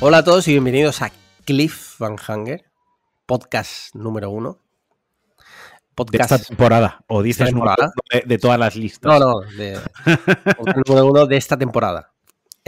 Hola a todos y bienvenidos a Cliff Van Hanger, podcast número uno. Podcast de esta temporada, o dices temporada? De, de, todas las listas. No, no, de, podcast número uno de esta temporada.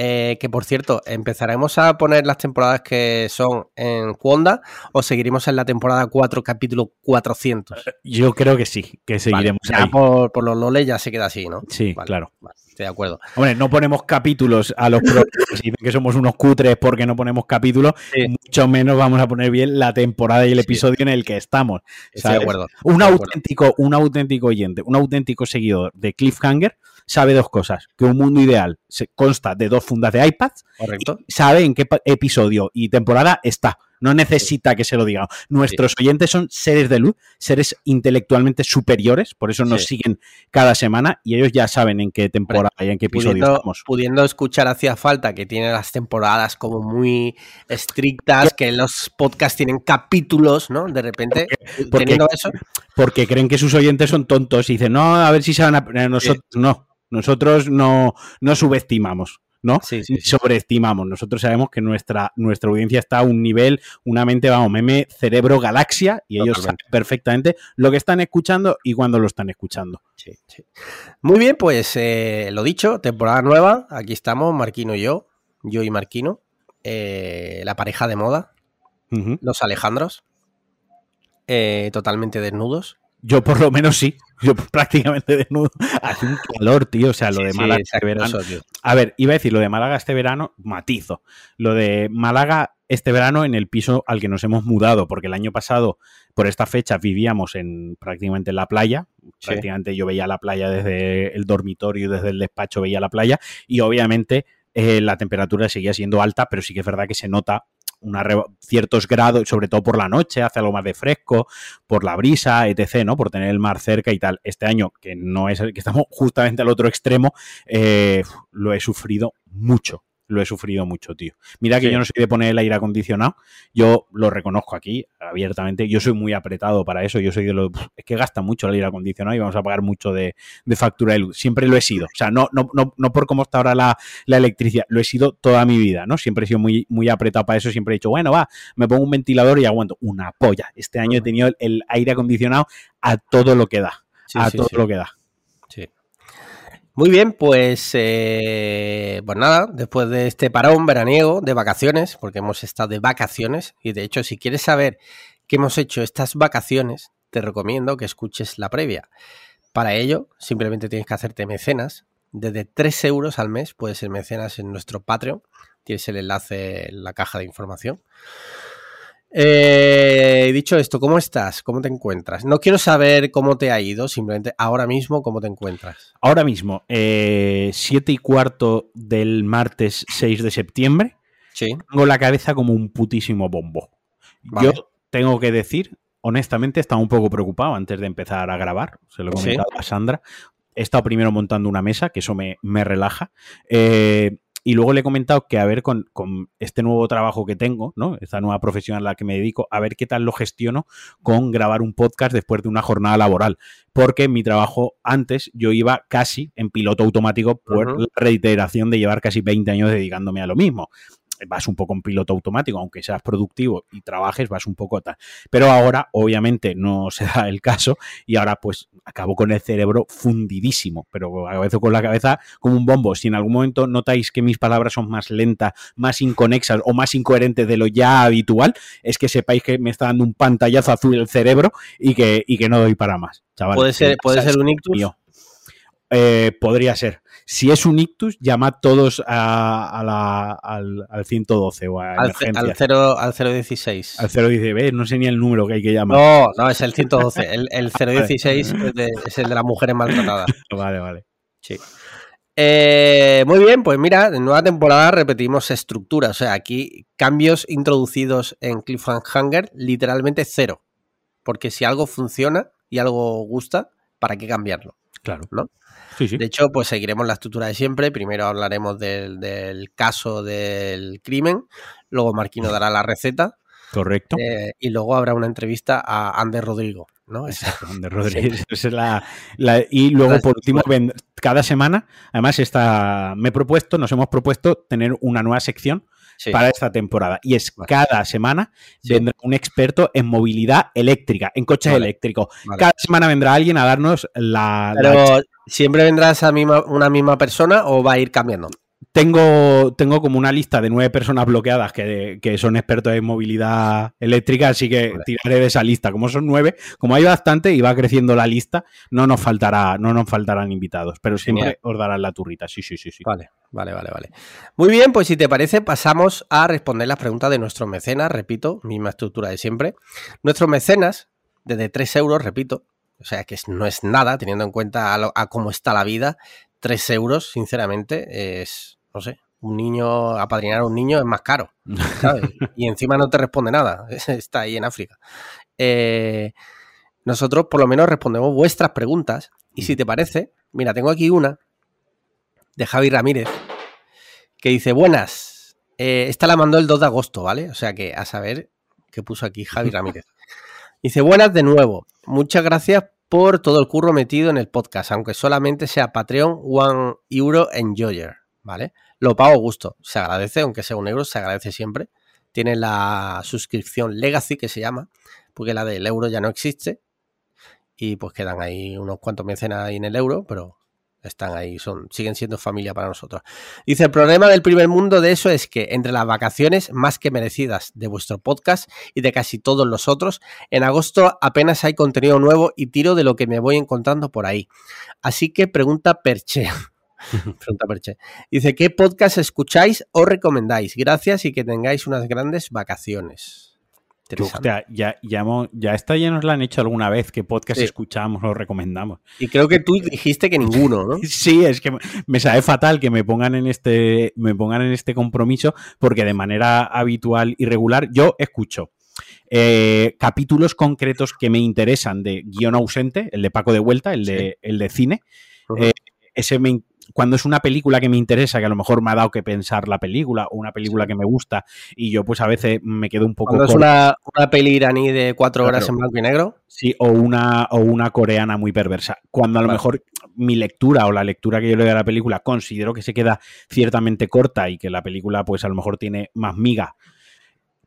Eh, que por cierto, ¿empezaremos a poner las temporadas que son en Cuonda o seguiremos en la temporada 4, capítulo 400? Yo creo que sí, que seguiremos vale, ahí. Por, por, los loles ya se queda así, ¿no? Sí, vale, claro. Vale, estoy de acuerdo. Hombre, no ponemos capítulos a los dicen que somos unos cutres porque no ponemos capítulos, Sí. mucho menos vamos a poner bien la temporada y el Sí. episodio en el que estamos. Estoy de acuerdo. Un de acuerdo. auténtico, un auténtico oyente, un auténtico seguidor de Cliffhanger sabe dos cosas: que un mundo ideal se consta de dos fundas de iPads, Correcto. y sabe en qué episodio y temporada está. No necesita que se lo diga. Nuestros oyentes son seres de luz, seres intelectualmente superiores, por eso nos Sí. siguen cada semana y ellos ya saben en qué temporada y en qué episodio Pudiendo, estamos. pudiendo escuchar hacía falta que tiene las temporadas como muy estrictas, que los podcasts tienen capítulos, ¿no? De repente, porque- teniendo eso, Porque creen que sus oyentes son tontos y dicen, no, a ver si se van a. eh, Nosotros no. Nosotros no, no subestimamos. ¿no? Sí, sí, sobreestimamos. Nosotros sabemos que nuestra, nuestra audiencia está a un nivel, una mente, vamos, meme, cerebro, galaxia, y ellos saben perfectamente lo que están escuchando y cuándo lo están escuchando. Sí, sí. Muy bien, pues eh, lo dicho, temporada nueva. Aquí estamos, Marquino y yo, yo y Marquino, eh, la pareja de moda, los Alejandros, eh, totalmente desnudos. Yo por lo menos sí, yo prácticamente desnudo. Hace un calor, tío, o sea, lo de Málaga sí, este verano. tío. A ver, iba a decir lo de Málaga este verano, matizo. Lo de Málaga este verano en el piso al que nos hemos mudado, porque el año pasado, por esta fecha, vivíamos en prácticamente en la playa. Sí. Prácticamente yo veía la playa desde el dormitorio, desde el despacho veía la playa, y obviamente eh, la temperatura seguía siendo alta, pero sí que es verdad que se nota una ciertos grados, sobre todo por la noche, hace algo más de fresco, por la brisa, etc., ¿no? Por tener el mar cerca y tal. Este año, que no es que estamos justamente al otro extremo, eh, lo he sufrido mucho. Lo he sufrido mucho, tío. Mira que Sí. yo no soy de poner el aire acondicionado. Yo lo reconozco aquí abiertamente. Yo soy muy apretado para eso. Yo soy de los. Es que gasta mucho el aire acondicionado y vamos a pagar mucho de, de factura de luz. Siempre lo he sido. O sea, no, no, no, no por cómo está ahora la, la electricidad. Lo he sido toda mi vida, ¿no? Siempre he sido muy, muy apretado para eso. Siempre he dicho, bueno, va, me pongo un ventilador y aguanto. Una polla. Este año he tenido el, el aire acondicionado a todo lo que da. Sí, a sí, todo lo que da. Muy bien, pues, eh, pues nada, después de este parón veraniego de vacaciones, porque hemos estado de vacaciones, y de hecho, si quieres saber qué hemos hecho estas vacaciones, te recomiendo que escuches la previa. Para ello, simplemente tienes que hacerte mecenas. Desde 3 euros al mes puedes ser mecenas en nuestro Patreon. Tienes el enlace en la caja de información. Eh, dicho esto, ¿cómo estás? ¿Cómo te encuentras? No quiero saber cómo te ha ido, simplemente ahora mismo cómo te encuentras. Ahora mismo, eh, 7 y cuarto del martes 6 de septiembre, Sí. tengo la cabeza como un putísimo bombo. Vale. Yo tengo que decir, honestamente, estaba un poco preocupado antes de empezar a grabar, se lo he Sí. comentado a Sandra. He estado primero montando una mesa, que eso me, me relaja. Eh, y luego le he comentado que a ver con, con este nuevo trabajo que tengo, ¿no? Esta nueva profesión a la que me dedico, a ver qué tal lo gestiono con grabar un podcast después de una jornada laboral. Porque mi trabajo antes yo iba casi en piloto automático por la reiteración de llevar casi 20 años dedicándome a lo mismo vas un poco en piloto automático, aunque seas productivo y trabajes, vas un poco tal. Pero ahora, obviamente, no se da el caso y ahora pues acabo con el cerebro fundidísimo, pero a veces con la cabeza como un bombo. Si en algún momento notáis que mis palabras son más lentas, más inconexas o más incoherentes de lo ya habitual, es que sepáis que me está dando un pantallazo azul el cerebro y que, y que no doy para más. Chavales. puede ser, puede ser un ictus. mío. Eh, podría ser. Si es un ictus, llamad todos a, a la- al, al 112 o a Al, al, 0, al 016. Al 010, ¿ves? No sé ni el número que hay que llamar. No, no, es el 112. El, el 016 es, de- es el de las mujeres maltratadas. Vale, vale. Sí. Eh, muy bien, pues mira, en nueva temporada repetimos estructura. O sea, aquí cambios introducidos en Cliffhanger, literalmente cero. Porque si algo funciona y algo gusta, ¿para qué cambiarlo? Claro. ¿No? Sí, sí. De hecho, pues seguiremos la estructura de siempre. Primero hablaremos del, del caso del crimen, luego Marquino dará la receta Correcto. eh, y luego habrá una entrevista a Ander Rodrigo. ¿no? Exacto. Esa es la, la- y luego, por último, cada semana, además, está, me he propuesto, nos hemos propuesto tener una nueva sección para esta temporada. Y es cada semana vendrá un experto en movilidad eléctrica, en coches eléctricos. Cada semana vendrá alguien a darnos la... Pero siempre vendrá esa misma, una misma persona o va a ir cambiando. Tengo, tengo como una lista de nueve personas bloqueadas que, son expertos en movilidad eléctrica, así que tiraré de esa lista. Como son nueve, como hay bastante y va creciendo la lista, no nos faltará, no nos faltarán invitados, pero siempre os darán la turrita. Sí, sí, sí, sí. Vale, vale, vale, vale. Muy bien, pues si te parece, pasamos a responder las preguntas de nuestros mecenas, repito, misma estructura de siempre. Nuestros mecenas, desde tres euros, repito, o sea que no es nada, teniendo en cuenta a cómo está la vida, tres euros, sinceramente, es no sé, un niño, apadrinar a un niño es más caro, ¿sabes? y encima no te responde nada, está ahí en África. Eh, nosotros por lo menos respondemos vuestras preguntas y si te parece, mira, tengo aquí una de Javi Ramírez que dice, buenas, eh, esta la mandó el 2 de agosto, ¿vale? O sea que a saber qué puso aquí Javi Ramírez. Dice, buenas de nuevo, muchas gracias por todo el curro metido en el podcast, aunque solamente sea Patreon, One Euro Enjoyer. ¿Vale? Lo pago gusto, se agradece, aunque sea un euro, se agradece siempre. Tiene la suscripción Legacy que se llama, porque la del euro ya no existe. Y pues quedan ahí unos cuantos mecenas ahí en el euro, pero están ahí, son, siguen siendo familia para nosotros. Dice, el problema del primer mundo de eso es que entre las vacaciones más que merecidas de vuestro podcast y de casi todos los otros, en agosto apenas hay contenido nuevo y tiro de lo que me voy encontrando por ahí. Así que pregunta Perche. Pregunta Perche. Dice, ¿qué podcast escucháis o recomendáis? Gracias y que tengáis unas grandes vacaciones. ya, ya, ya, esta ya nos la han hecho alguna vez, ¿qué podcast escuchamos o recomendamos? Y creo que tú dijiste que ninguno, ¿no? sí, es que me sabe fatal que me pongan en este, me pongan en este compromiso, porque de manera habitual y regular yo escucho. Eh, capítulos concretos que me interesan de guion ausente, el de Paco de Vuelta, el de, el de cine. Eh, ese me, cuando es una película que me interesa, que a lo mejor me ha dado que pensar la película, o una película que me gusta, y yo pues a veces me quedo un poco... Cuando es una, peli iraní de cuatro horas en blanco y negro. Sí, o una, o una coreana muy perversa. Cuando a lo mejor mi lectura o la lectura que yo le doy a la película considero que se queda ciertamente corta y que la película pues a lo mejor tiene más miga,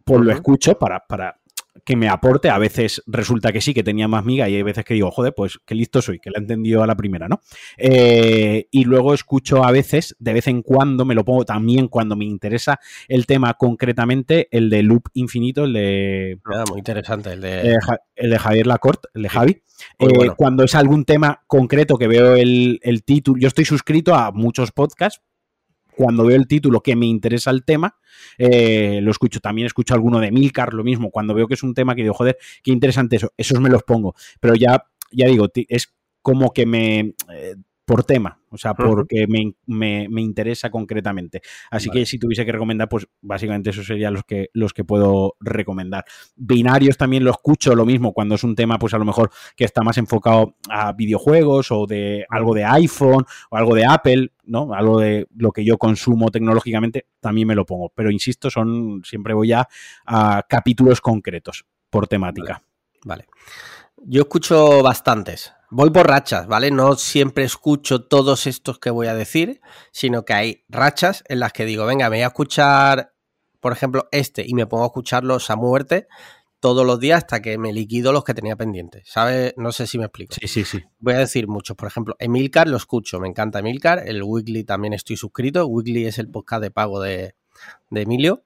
pues lo escucho para, para que me aporte. A veces resulta que sí, que tenía más miga y hay veces que digo, joder, pues qué listo soy, que la he entendido a la primera, ¿no? Eh, y luego escucho a veces, de vez en cuando, me lo pongo también cuando me interesa el tema concretamente, el de Loop Infinito, el de... Ah, muy interesante, el de... el de Javier Lacorte, el de Javi. Eh, cuando es algún tema concreto que veo el, el título, yo estoy suscrito a muchos podcasts, cuando veo el título que me interesa el tema, eh, lo escucho. También escucho alguno de Milcar, lo mismo. Cuando veo que es un tema que digo, joder, qué interesante eso, esos me los pongo. Pero ya, ya digo, es como que me... Eh, por tema, o sea, porque me, interesa concretamente. Así que si tuviese que recomendar, pues básicamente esos serían los que, los que puedo recomendar. Binarios también lo escucho, lo mismo, cuando es un tema, pues a lo mejor que está más enfocado a videojuegos o de algo de iPhone o algo de Apple, ¿no? Algo de lo que yo consumo tecnológicamente, también me lo pongo. Pero insisto, son, siempre voy a, a capítulos concretos por temática. vale. Yo escucho bastantes voy por rachas, ¿vale? No siempre escucho todos estos que voy a decir, sino que hay rachas en las que digo, venga, me voy a escuchar, por ejemplo, este y me pongo a escucharlos a muerte todos los días hasta que me liquido los que tenía pendientes, ¿sabes? No sé si me explico. Sí, sí, sí. Voy a decir muchos, por ejemplo, Emilcar lo escucho, me encanta Emilcar, el Weekly también estoy suscrito, Weekly es el podcast de pago de, Emilio,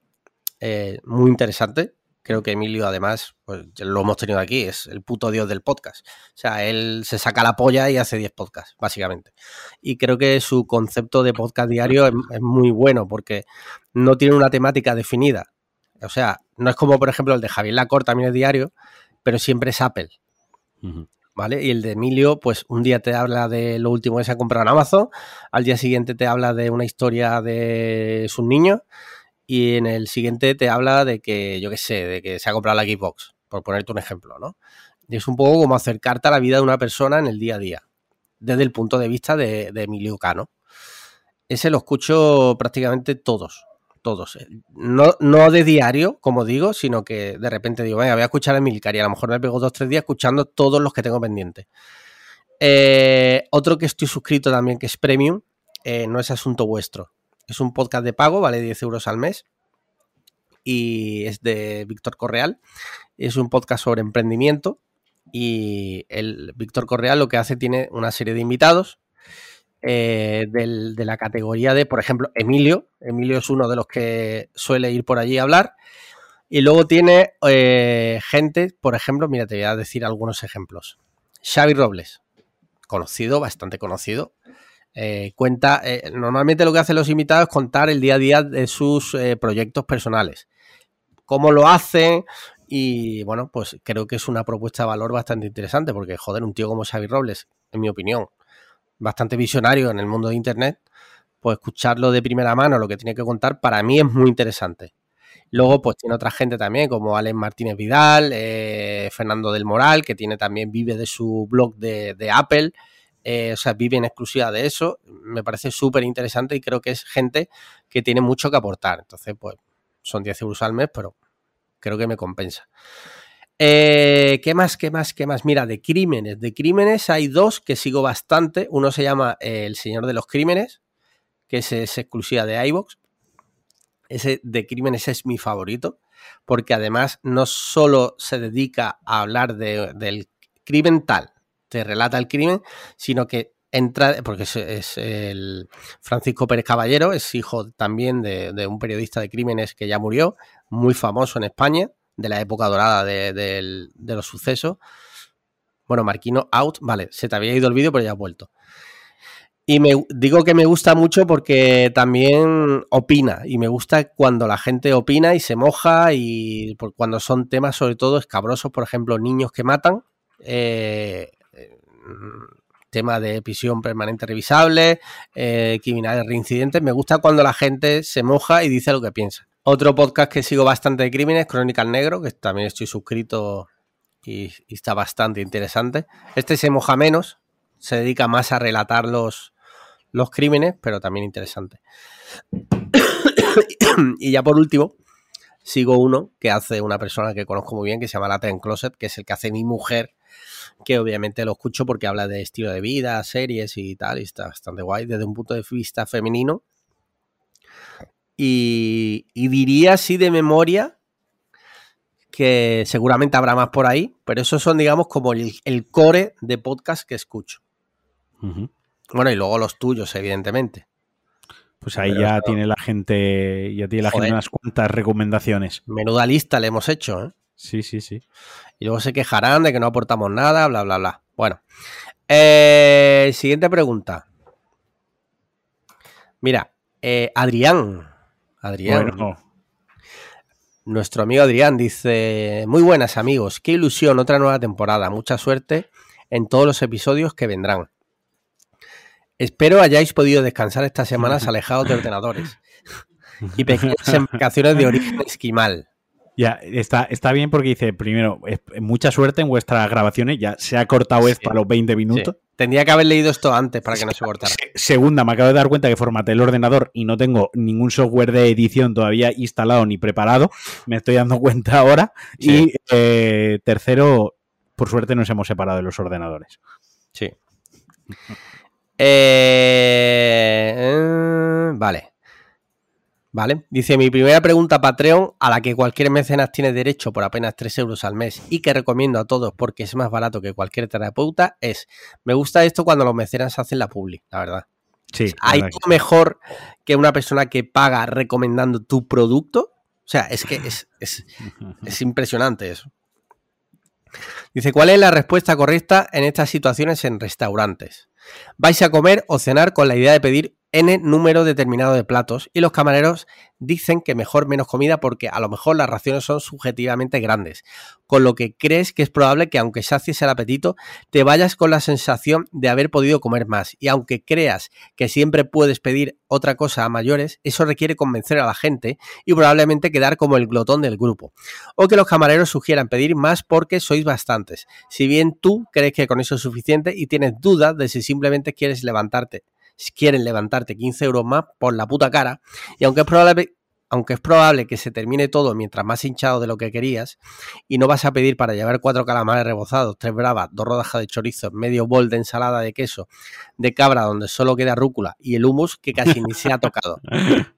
eh, muy interesante, Creo que Emilio, además, pues lo hemos tenido aquí, es el puto dios del podcast. O sea, él se saca la polla y hace 10 podcasts, básicamente. Y creo que su concepto de podcast diario es, muy bueno porque no tiene una temática definida. O sea, no es como, por ejemplo, el de Javier Lacor, también es diario, pero siempre es Apple. ¿Vale? Y el de Emilio, pues un día te habla de lo último que se ha comprado en Amazon, al día siguiente te habla de una historia de sus niños y en el siguiente te habla de que, yo qué sé, de que se ha comprado la Xbox, por ponerte un ejemplo, ¿no? Y es un poco como acercarte a la vida de una persona en el día a día, desde el punto de vista de, Emilio Cano. Ese lo escucho prácticamente todos, todos. No, no de diario, como digo, sino que de repente digo, venga, voy a escuchar a Emilcar y a lo mejor me pego dos o tres días escuchando todos los que tengo pendientes. Eh, otro que estoy suscrito también, que es Premium, eh, no es asunto vuestro. Es un podcast de pago, vale 10 euros al mes. y es de Víctor Correal. Es un podcast sobre emprendimiento y el Víctor Correal lo que hace tiene una serie de invitados eh, de la categoría de, por ejemplo, Emilio. Emilio es uno de los que suele ir por allí a hablar. Y luego tiene eh, gente, por ejemplo, mira, te voy a decir algunos ejemplos. Xavi Robles, conocido, bastante conocido. Eh, cuenta, normalmente lo que hacen los invitados es contar el día a día de sus proyectos personales. Cómo lo hacen, y bueno, pues creo que es una propuesta de valor bastante interesante porque, joder, un tío como Xavi Robles, en mi opinión, bastante visionario en el mundo de Internet, pues escucharlo de primera mano, lo que tiene que contar, para mí es muy interesante. Luego, pues tiene otra gente también, como Alex Martínez Vidal, eh, Fernando del Moral, que tiene también, vive de su blog de, Apple, eh, o sea, vive en exclusiva de eso. Me parece súper interesante y creo que es gente que tiene mucho que aportar. Entonces, pues son 10 euros al mes, pero creo que me compensa. Eh, ¿Qué más? ¿Qué más? ¿Qué más? Mira, de crímenes. De crímenes hay dos que sigo bastante. Uno se llama eh, El Señor de los Crímenes, que es, exclusiva de iVox. Ese de crímenes es mi favorito, porque además no solo se dedica a hablar del crimen tal, te relata el crimen, sino que entra, porque es, el Francisco Pérez Caballero, es hijo también de un periodista de crímenes que ya murió, muy famoso en España de la época dorada de, los sucesos. Bueno, Marquino out, vale, se te había ido el vídeo, pero ya ha vuelto. Y me digo que me gusta mucho porque también opina. Y me gusta cuando la gente opina y se moja. Y cuando son temas, sobre todo, escabrosos, por ejemplo, niños que matan. Eh, tema de prisión permanente revisable, eh, criminales reincidentes. Me gusta cuando la gente se moja y dice lo que piensa. Otro podcast que sigo bastante de crímenes, Crónica Negro, que también estoy suscrito y, está bastante interesante. Este se moja menos, se dedica más a relatar los, los crímenes, pero también interesante. y ya por último, sigo uno que hace una persona que conozco muy bien, que se llama Latin Closet, que es el que hace mi mujer, que obviamente lo escucho porque habla de estilo de vida, series y tal, y está bastante guay desde un punto de vista femenino y, diría así de memoria que seguramente habrá más por ahí, pero esos son, digamos, como el, core de podcast que escucho. Bueno, y luego los tuyos, evidentemente. Pues ahí ya tiene la gente, ya tiene la gente unas cuantas recomendaciones. Menuda lista le hemos hecho, ¿eh? Sí, sí, sí. Y luego se quejarán de que no aportamos nada, bla, bla, bla. Bueno. Eh, siguiente pregunta. Mira, eh, Adrián Adrián. Nuestro amigo Adrián dice, muy buenas amigos, qué ilusión, otra nueva temporada, mucha suerte en todos los episodios que vendrán. Espero hayáis podido descansar estas semanas alejados de ordenadores y pequeñas embarcaciones de origen esquimal. Ya, está, está bien porque dice, primero, mucha suerte en vuestras grabaciones, ya se ha cortado esto a los 20 minutos. Tendría que haber leído esto antes para que no se cortara. Segunda, me acabo de dar cuenta que formateé el ordenador y no tengo ningún software de edición todavía instalado ni preparado. Me estoy dando cuenta ahora. Y eh, tercero, por suerte nos hemos separado de los ordenadores. Sí. Eh, eh, vale. ¿Vale? Dice, mi primera pregunta Patreon, a la que cualquier mecenas tiene derecho por apenas 3 euros al mes y que recomiendo a todos porque es más barato que cualquier terapeuta, es, me gusta esto cuando los mecenas hacen la publi, la verdad. Sí, ¿Hay algo mejor que una persona que paga recomendando tu producto? O sea, es que es, es, es impresionante eso. Dice, ¿cuál es la respuesta correcta en estas situaciones en restaurantes? Vais a comer o cenar con la idea de pedir N número determinado de platos y los camareros dicen que mejor menos comida porque a lo mejor las raciones son subjetivamente grandes, con lo que crees que es probable que aunque sacies el apetito, te vayas con la sensación de haber podido comer más y aunque creas que siempre puedes pedir otra cosa a mayores, eso requiere convencer a la gente y probablemente quedar como el glotón del grupo. O que los camareros sugieran pedir más porque sois bastantes, si bien tú crees que con eso es suficiente y tienes dudas de si simplemente quieres levantarte si quieren levantarte 15 euros más por la puta cara. Y aunque es probable, aunque es probable que se termine todo mientras más hinchado de lo que querías, y no vas a pedir para llevar cuatro calamares rebozados, tres bravas, dos rodajas de chorizo, medio bol de ensalada de queso, de cabra donde solo queda rúcula y el humus que casi ni se ha tocado.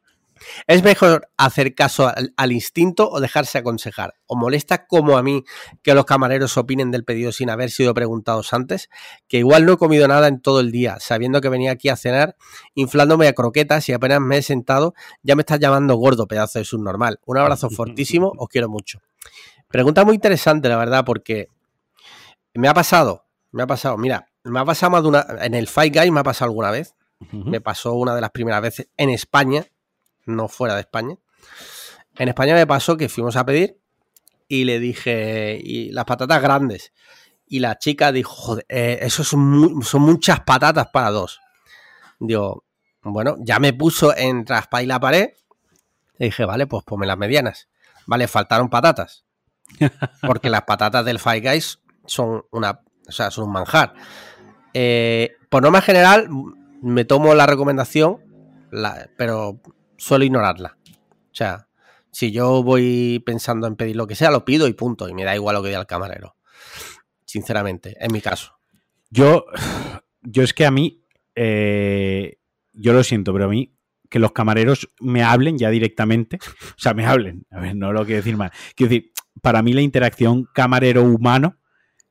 ¿Es mejor hacer caso al, al, instinto o dejarse aconsejar? ¿O molesta como a mí que los camareros opinen del pedido sin haber sido preguntados antes? Que igual no he comido nada en todo el día, sabiendo que venía aquí a cenar, inflándome a croquetas y apenas me he sentado, ya me estás llamando gordo, pedazo de subnormal. Un abrazo fortísimo, os quiero mucho. Pregunta muy interesante, la verdad, porque me ha pasado, me ha pasado, mira, me ha pasado más de una, en el Fight Guy me ha pasado alguna vez, uh -huh. me pasó una de las primeras veces en España, no fuera de España. En España me pasó que fuimos a pedir y le dije, y las patatas grandes. Y la chica dijo, joder, eh, eso son, muy, son, muchas patatas para dos. Digo, bueno, ya me puso en traspa y la pared. Le dije, vale, pues ponme las medianas. Vale, faltaron patatas. Porque las patatas del Five Guys son una, o sea, son un manjar. Eh, por norma general, me tomo la recomendación, la, pero suelo ignorarla. O sea, si yo voy pensando en pedir lo que sea, lo pido y punto. Y me da igual lo que diga el camarero. Sinceramente, en mi caso. Yo, yo es que a mí, eh, yo lo siento, pero a mí que los camareros me hablen ya directamente, o sea, me hablen, a ver, no lo quiero decir mal, quiero decir, para mí la interacción camarero-humano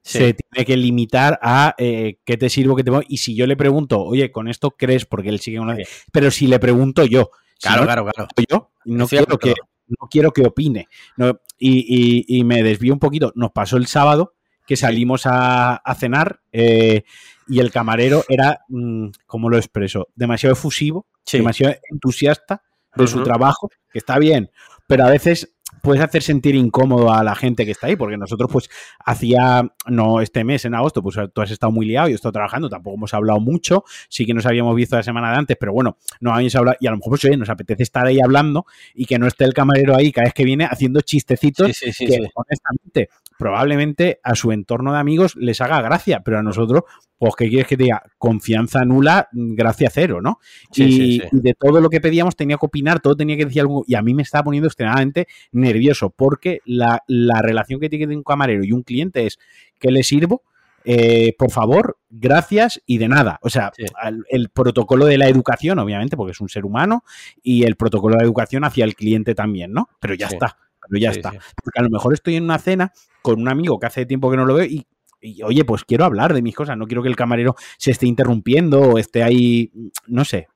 sí. se tiene que limitar a eh, qué te sirvo, qué te y si yo le pregunto, oye, con esto crees, porque él sigue una... Pero si le pregunto yo, Claro, si no, claro, claro. Yo no quiero, que, no quiero que opine. No, y, y, y, me desvío un poquito. Nos pasó el sábado que salimos a, a cenar eh, y el camarero era, mmm, ¿cómo lo expreso? Demasiado efusivo, sí. demasiado entusiasta de uh -huh. su trabajo, que está bien, pero a veces puedes hacer sentir incómodo a la gente que está ahí, porque nosotros, pues, hacía, no este mes, en agosto, pues tú has estado muy liado, yo he estado trabajando, tampoco hemos hablado mucho, sí que nos habíamos visto la semana de antes, pero bueno, no habíamos hablado, y a lo mejor, pues, oye, nos apetece estar ahí hablando y que no esté el camarero ahí cada vez que viene haciendo chistecitos sí, sí, sí, que, honestamente, probablemente a su entorno de amigos les haga gracia, pero a nosotros, pues, ¿qué quieres que te diga? Confianza nula, gracia cero, ¿no? Y, y, de todo lo que pedíamos tenía que opinar, todo tenía que decir algo, y a mí me estaba poniendo extremadamente nervioso, porque la, la relación que tiene un camarero y un cliente es, ¿qué le sirvo? Eh, por favor, gracias y de nada. O sea, sí. el, el, protocolo de la educación, obviamente, porque es un ser humano, y el protocolo de la educación hacia el cliente también, ¿no? Pero ya sí. está pero ya sí, está. Porque a lo mejor estoy en una cena con un amigo que hace tiempo que no lo veo y, y, oye, pues quiero hablar de mis cosas, no quiero que el camarero se esté interrumpiendo o esté ahí, no sé,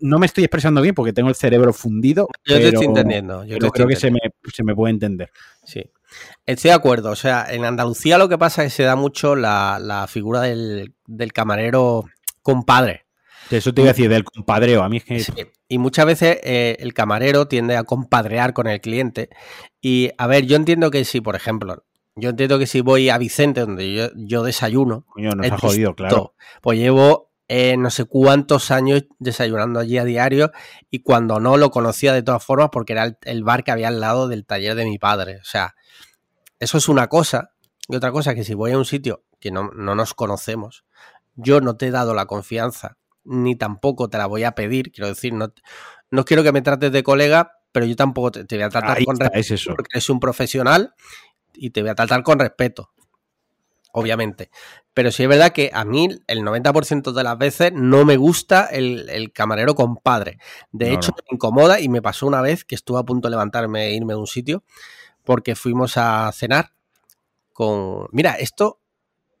no me estoy expresando bien porque tengo el cerebro fundido. Yo pero, te estoy entendiendo. Yo pero creo que se me, se me puede entender. Sí. Estoy de acuerdo. O sea, en Andalucía lo que pasa es que se da mucho la, la figura del, del camarero compadre. Eso te iba a decir, del compadreo. A mí es que. Sí. Y muchas veces eh, el camarero tiende a compadrear con el cliente. Y a ver, yo entiendo que si, por ejemplo, yo entiendo que si voy a Vicente, donde yo, yo desayuno. Coño, nos ha jodido, claro. Pues llevo eh, no sé cuántos años desayunando allí a diario. Y cuando no, lo conocía de todas formas porque era el, el bar que había al lado del taller de mi padre. O sea, eso es una cosa. Y otra cosa que si voy a un sitio que no, no nos conocemos, yo no te he dado la confianza ni tampoco te la voy a pedir. Quiero decir, no, no quiero que me trates de colega, pero yo tampoco te, te voy a tratar Ahí con está, respeto es eso. porque eres un profesional y te voy a tratar con respeto. Obviamente. Pero sí es verdad que a mí el 90% de las veces no me gusta el, el camarero compadre. De no, hecho, no. me incomoda y me pasó una vez que estuve a punto de levantarme e irme de un sitio porque fuimos a cenar con... Mira, esto...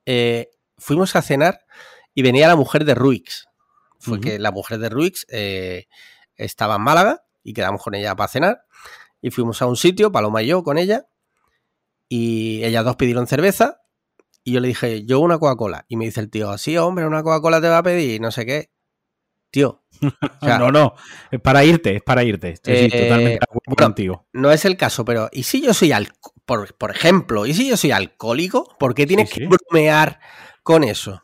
Eh, fuimos a cenar y venía la mujer de Ruix fue uh -huh. que la mujer de Ruix eh, estaba en Málaga y quedamos con ella para cenar. Y fuimos a un sitio, Paloma y yo, con ella. Y ellas dos pidieron cerveza. Y yo le dije, yo una Coca-Cola. Y me dice el tío, sí, hombre, una Coca-Cola te va a pedir, no sé qué. Tío. O sea, no, no, es para irte, es para irte. Estoy eh, totalmente de acuerdo bueno, contigo. No es el caso, pero ¿y si yo soy alcohólico? Por, por, ejemplo, ¿y si yo soy alcohólico? ¿Por qué tienes sí, que bromear con eso?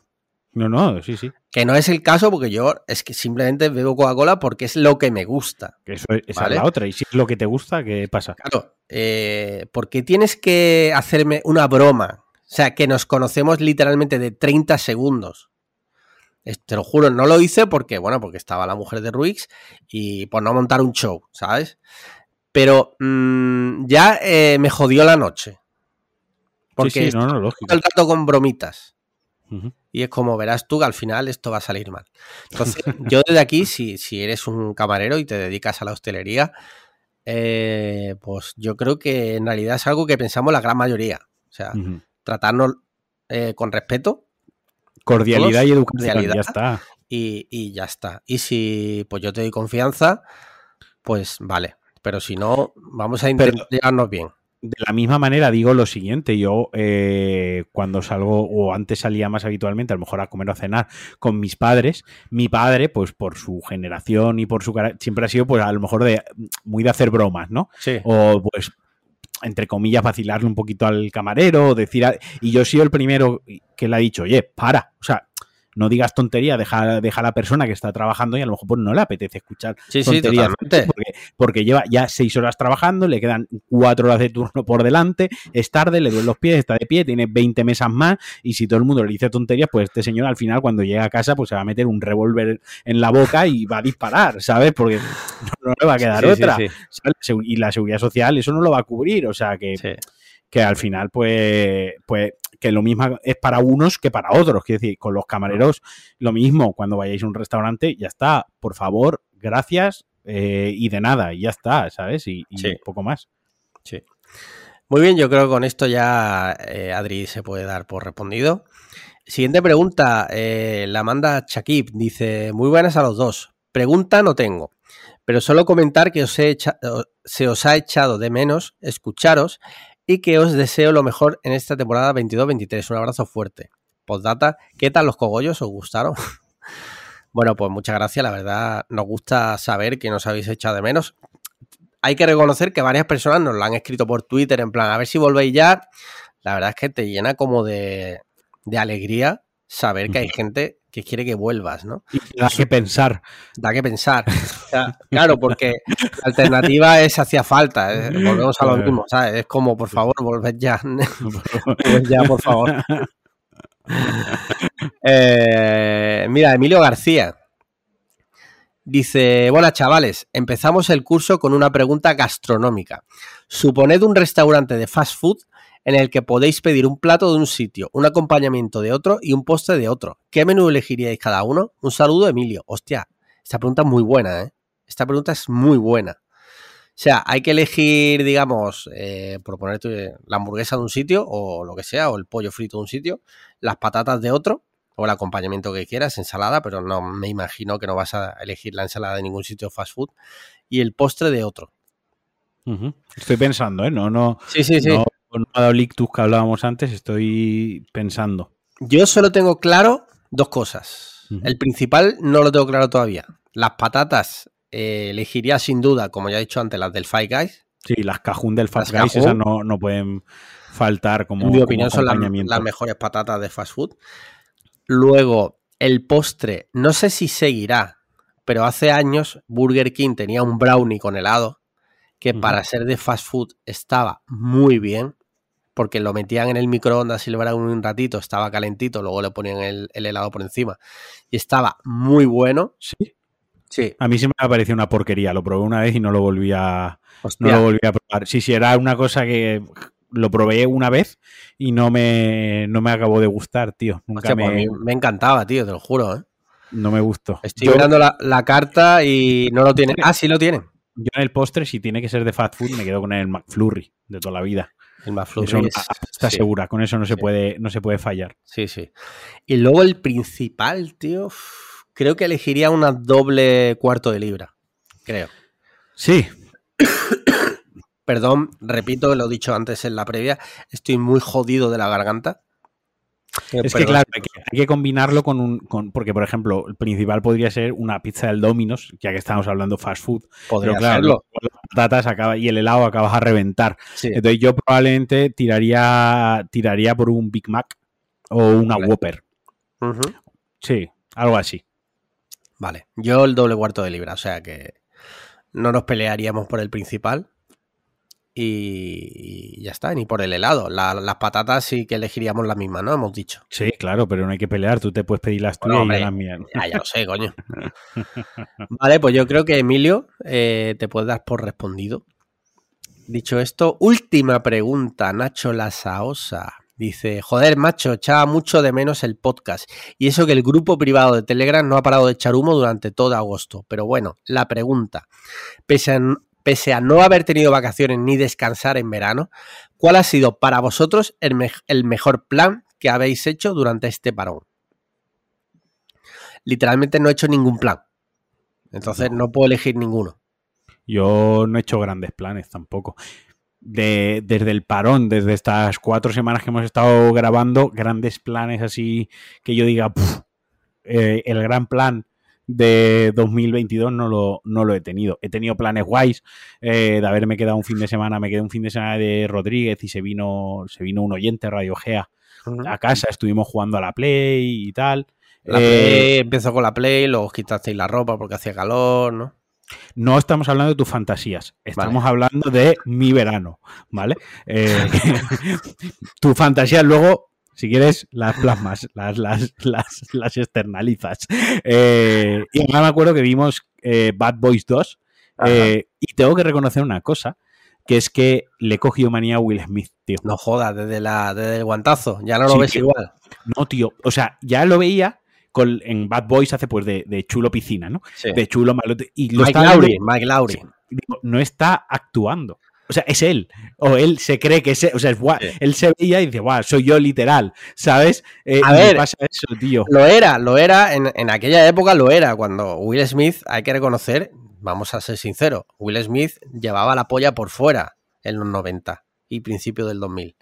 No, no, sí, sí. Que no es el caso porque yo es que simplemente bebo Coca-Cola porque es lo que me gusta. Que eso, esa ¿vale? es la otra. Y si es lo que te gusta, ¿qué pasa? Claro. Eh, ¿Por qué tienes que hacerme una broma? O sea, que nos conocemos literalmente de 30 segundos. Te lo juro, no lo hice porque, bueno, porque estaba la mujer de Ruix y por no montar un show, ¿sabes? Pero mmm, ya eh, me jodió la noche. Porque sí, sí, no, no, lógico. el rato con bromitas. Y es como verás tú que al final esto va a salir mal. Entonces, yo desde aquí, si, si eres un camarero y te dedicas a la hostelería, eh, pues yo creo que en realidad es algo que pensamos la gran mayoría. O sea, tratarnos eh, con respeto. Cordialidad y educación, ya está. Y, y, ya está. Y si pues yo te doy confianza, pues vale. Pero si no, vamos a intentar llevarnos bien de la misma manera digo lo siguiente, yo eh, cuando salgo o antes salía más habitualmente, a lo mejor a comer o a cenar con mis padres, mi padre, pues por su generación y por su cara, siempre ha sido pues a lo mejor de muy de hacer bromas, ¿no? Sí. O pues entre comillas vacilarle un poquito al camarero, decir, y yo he sido el primero que le ha dicho, oye, para, o sea, no digas tontería, deja, deja, a la persona que está trabajando y a lo mejor pues, no le apetece escuchar tonterías. porque, lleva ya seis horas trabajando, le quedan cuatro horas de turno por delante, es tarde, le duelen los pies, está de pie, tiene 20 mesas más y si todo el mundo le dice tonterías, pues este señor al final cuando llega a casa pues se va a meter un revólver en la boca y va a disparar, ¿sabes? Porque no, le va a quedar otra. Y la seguridad social eso no lo va a cubrir, o sea que que al final, pues, pues, que lo mismo es para unos que para otros. Quiero decir, con los camareros, lo mismo, cuando vayáis a un restaurante, ya está, por favor, gracias eh, y de nada, y ya está, ¿sabes? Y, poco más. Sí. Muy bien, yo creo que con esto ya eh, Adri se puede dar por respondido. Siguiente pregunta, eh, la manda Chakib, dice, muy buenas a los dos. Pregunta no tengo, pero solo comentar que os he se os ha echado de menos escucharos y que os deseo lo mejor en esta temporada 22-23. Un abrazo fuerte. Postdata, ¿qué tal los cogollos? ¿Os gustaron? bueno, pues muchas gracias. La verdad, nos gusta saber que nos habéis echado de menos. Hay que reconocer que varias personas nos lo han escrito por Twitter en plan, a ver si volvéis ya. La verdad es que te llena como de, de alegría saber que hay gente que quiere que vuelvas, ¿no? Y da que pensar. Da que pensar. claro, porque la alternativa es hacía falta. ¿eh? Volvemos a lo mismo, ¿sabes? Es como, por favor, volved ya. volved ya, por favor. Eh, mira, Emilio García. Dice, bueno chavales, empezamos el curso con una pregunta gastronómica. Suponed un restaurante de fast food en el que podéis pedir un plato de un sitio, un acompañamiento de otro y un postre de otro. ¿Qué menú elegiríais cada uno? Un saludo, Emilio. Hostia, esta pregunta es muy buena, ¿eh? Esta pregunta es muy buena. O sea, hay que elegir, digamos, eh, proponerte la hamburguesa de un sitio o lo que sea, o el pollo frito de un sitio, las patatas de otro, o el acompañamiento que quieras, ensalada, pero no me imagino que no vas a elegir la ensalada de ningún sitio fast food, y el postre de otro. Estoy pensando, ¿eh? No, no. Sí, sí, sí con Lictus que hablábamos antes, estoy pensando. Yo solo tengo claro dos cosas. El principal no lo tengo claro todavía. Las patatas eh, elegiría sin duda, como ya he dicho antes, las del Five Guys. Sí, las cajún del Fast Guys, esas no, pueden faltar como. En mi opinión, son las, las mejores patatas de fast food. Luego, el postre, no sé si seguirá, pero hace años Burger King tenía un brownie con helado que para ser de fast food estaba muy bien porque lo metían en el microondas y lo un ratito, estaba calentito, luego le ponían el, helado por encima y estaba muy bueno. Sí. Sí. A mí sí me ha parecido una porquería, lo probé una vez y no lo volví a, no lo volví a probar. Sí, sí, era una cosa que lo probé una vez y no me, no me acabó de gustar, tío. Nunca pues me... me encantaba, tío, te lo juro, ¿eh? No me gustó. Estoy mirando la, la, carta y no lo tienen. Ah, sí lo tienen. Yo en el postre, si tiene que ser de fast food, me quedo con el McFlurry de toda la vida. El McFlurry está segura, con eso no se, puede, no se puede fallar. Sí, sí. Y luego el principal, tío, creo que elegiría una doble cuarto de libra. Creo. Sí. Perdón, repito, lo he dicho antes en la previa, estoy muy jodido de la garganta. Es que claro, hay que, combinarlo con un... porque, por ejemplo, el principal podría ser una pizza del Domino's, ya que estamos hablando fast food. Podría pero claro, las patatas acaba, y el helado acabas a reventar. Entonces yo probablemente tiraría, tiraría por un Big Mac o una Whopper. Sí, algo así. Vale, yo el doble cuarto de libra, o sea que no nos pelearíamos por el principal y ya está, ni por el helado. las patatas sí que elegiríamos las mismas, ¿no? Hemos dicho. Sí, claro, pero no hay que pelear. Tú te puedes pedir las tuyas y las mías. Ya, ya lo sé, coño. vale, pues yo creo que Emilio eh, te puede dar por respondido. Dicho esto, última pregunta, Nacho Lasaosa. Dice, joder, macho, echaba mucho de menos el podcast. Y eso que el grupo privado de Telegram no ha parado de echar humo durante todo agosto. Pero bueno, la pregunta, pese a, pese a no haber tenido vacaciones ni descansar en verano, ¿cuál ha sido para vosotros el, me el mejor plan que habéis hecho durante este parón? Literalmente no he hecho ningún plan. Entonces no, no puedo elegir ninguno. Yo no he hecho grandes planes tampoco de, desde el parón, desde estas cuatro semanas que hemos estado grabando, grandes planes así que yo diga, eh, el gran plan de 2022 no lo, no lo he tenido. He tenido planes guays eh, de haberme quedado un fin de semana, me quedé un fin de semana de Rodríguez y se vino, se vino un oyente Radio Gea a casa, estuvimos jugando a la Play y tal. La eh, empezó con la Play, luego quitasteis la ropa porque hacía calor, ¿no? No estamos hablando de tus fantasías, estamos vale. hablando de mi verano, ¿vale? Eh, tus fantasías luego, si quieres, las plasmas, las, las, las, las externalizas. Eh, y ahora me acuerdo que vimos eh, Bad Boys 2 eh, y tengo que reconocer una cosa, que es que le he cogido manía a Will Smith, tío. No jodas, desde, la, desde el guantazo, ya no lo sí, ves tío. igual. No, tío, o sea, ya lo veía, con, en Bad Boys hace pues de, de chulo piscina, ¿no? Sí. De chulo malo. Y lo Mike Lowry, Mike Lowry. No está actuando. O sea, es él. O él se cree que es él. O sea, es, guau, él se veía y dice, guau, soy yo literal. ¿Sabes? Eh, A ver, pasa eso, tío. Lo era, lo era, en, en aquella época lo era, cuando Will Smith, hay que reconocer, vamos a ser sinceros, Will Smith llevaba la polla por fuera en los 90 y principios del 2000.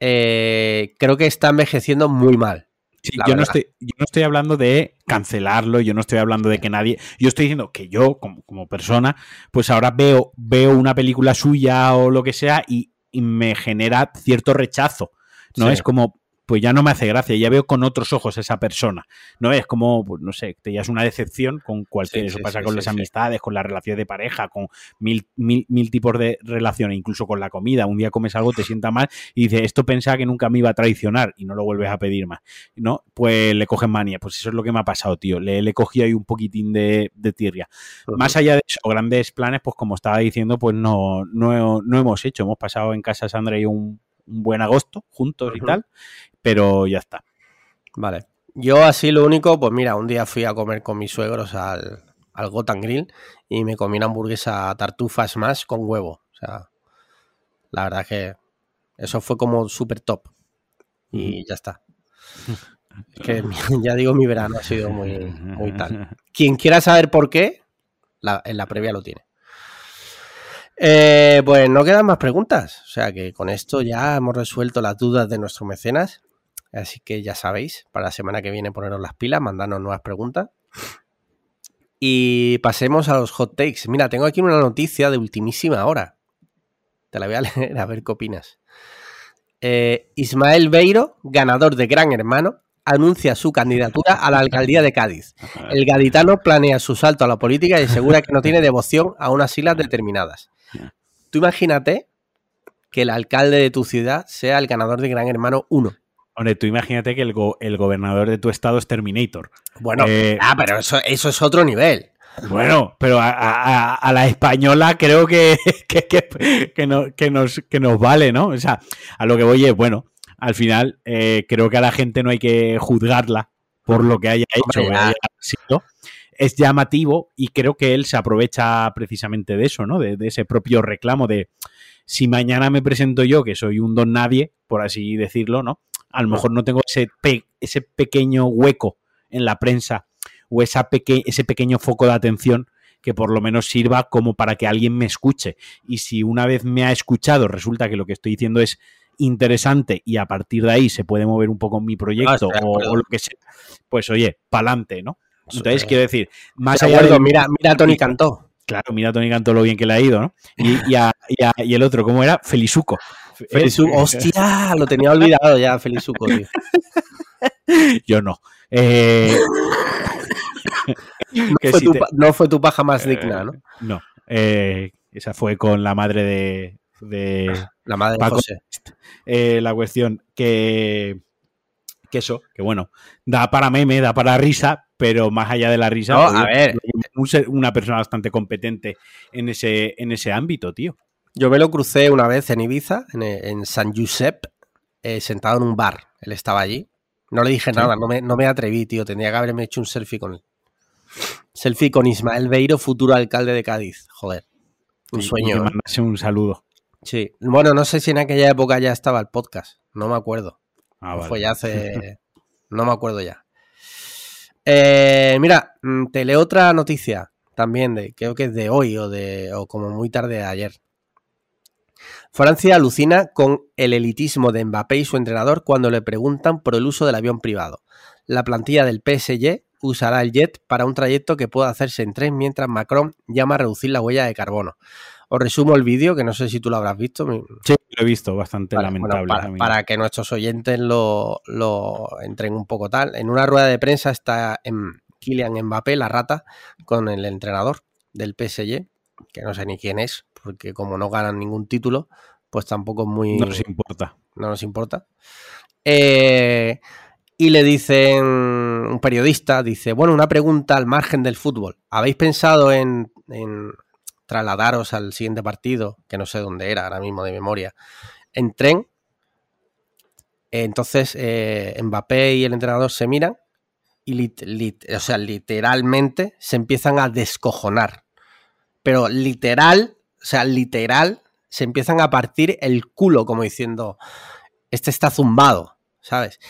Eh, creo que está envejeciendo muy mal. Sí, yo, no estoy, yo no estoy hablando de cancelarlo, yo no estoy hablando de que nadie. Yo estoy diciendo que yo, como, como persona, pues ahora veo, veo una película suya o lo que sea y, y me genera cierto rechazo. ¿No? Sí. Es como, pues ya no me hace gracia, ya veo con otros ojos a esa persona. No es como, pues no sé, te ya es una decepción con cualquier. Sí, eso sí, pasa sí, con las amistades, con las relaciones de pareja, con mil, mil, mil tipos de relaciones, incluso con la comida. Un día comes algo, te sienta mal y dices, esto pensaba que nunca me iba a traicionar y no lo vuelves a pedir más. ¿No? Pues le cogen manía. Pues eso es lo que me ha pasado, tío. Le, le cogí ahí un poquitín de, de tirria. Más allá de eso, grandes planes, pues como estaba diciendo, pues no, no, no hemos hecho. Hemos pasado en casa Sandra y un, un buen agosto juntos y tal, pero ya está. Vale. Yo así lo único, pues mira, un día fui a comer con mis suegros al, al Gotham Grill y me comí una hamburguesa tartufas más con huevo. O sea, la verdad que eso fue como súper top. Y ya está. Es que ya digo, mi verano ha sido muy, muy tal. Quien quiera saber por qué, la- en la previa lo tiene. Eh, pues no quedan más preguntas. O sea que con esto ya hemos resuelto las dudas de nuestros mecenas. Así que ya sabéis, para la semana que viene poneros las pilas, mandarnos nuevas preguntas. Y pasemos a los hot takes. Mira, tengo aquí una noticia de ultimísima hora. Te la voy a leer a ver qué opinas. Eh, Ismael Beiro, ganador de Gran Hermano, anuncia su candidatura a la alcaldía de Cádiz. El gaditano planea su salto a la política y asegura que no tiene devoción a unas siglas determinadas. Tú imagínate que el alcalde de tu ciudad sea el ganador de Gran Hermano 1. Hombre, tú imagínate que el, go- el gobernador de tu estado es Terminator. Bueno, Eh, ah, pero eso, eso es otro nivel. Bueno, pero a, a- a la española creo que, que, que- que no- que nos, que nos vale, ¿no? O sea, a lo que voy es, bueno, al final eh, creo que a la gente no hay que juzgarla por lo que haya hecho, Hombre, que ya. haya sido. Es llamativo y creo que él se aprovecha precisamente de eso, ¿no? De, de ese propio reclamo de si mañana me presento yo, que soy un don nadie, por así decirlo, ¿no? A lo mejor no tengo ese, pe- ese pequeño hueco en la prensa o esa peque- ese pequeño foco de atención que por lo menos sirva como para que alguien me escuche. Y si una vez me ha escuchado resulta que lo que estoy diciendo es interesante y a partir de ahí se puede mover un poco mi proyecto de o, lo que sea, pues oye, pa'lante, ¿no? Entonces Eh, quiero decir, más de allá de... mira, mira a Tony Cantó. Claro, mira a Tony Cantó lo bien que le ha ido, ¿no? Y, y, a- y a- y el otro, ¿cómo era? Felizuco. Felizuco. Hostia, lo tenía olvidado ya, Felizuco, tío. Yo no. Eh, No fue, si tu, te- pa- no fue tu paja más digna, ¿no? No. Eh, esa fue con la madre de, de La madre de. José. eh, la cuestión que, que eso, que bueno, da para meme, da para risa, pero más allá de la risa, No, oye, a ver. un ser- una persona bastante competente en ese, en ese ámbito, tío. Yo me lo crucé una vez en Ibiza, en, en San Josep, eh, sentado en un bar. Él estaba allí. No le dije nada, no me, no me atreví, tío. Tendría que haberme hecho un selfie con él. Selfie con Ismael Beiro, futuro alcalde de Cádiz. Joder. Un sueño. Y ¿eh? un saludo. Sí. Bueno, no sé si en aquella época ya estaba el podcast. No me acuerdo. Ah, vale. Fue ya hace. no me acuerdo ya. Eh, mira, mm, te leo otra noticia también, de, creo que es de hoy o, de, o como muy tarde de ayer. Francia alucina con el elitismo de Mbappé y su entrenador cuando le preguntan por el uso del avión privado. La plantilla del PSG usará el jet para un trayecto que pueda hacerse en tren mientras Macron llama a reducir la huella de carbono. Os resumo el vídeo, que no sé si tú lo habrás visto. Sí, lo he visto, bastante lamentable. bueno, para, para que nuestros oyentes lo, lo entren un poco tal. En una rueda de prensa está en Kylian Mbappé, la rata, con el entrenador del PSG, que no sé ni quién es, porque como no ganan ningún título, pues tampoco es muy... No nos importa. no nos importa. Eh, y le dicen, un periodista dice, bueno, una pregunta al margen del fútbol. ¿Habéis pensado en, en trasladaros al siguiente partido, que no sé dónde era ahora mismo de memoria, en tren? Entonces eh, Mbappé y el entrenador se miran y lit- lit- o sea, literalmente se empiezan a descojonar. Pero literal, o sea, literal, se empiezan a partir el culo, como diciendo, este está zumbado, ¿sabes?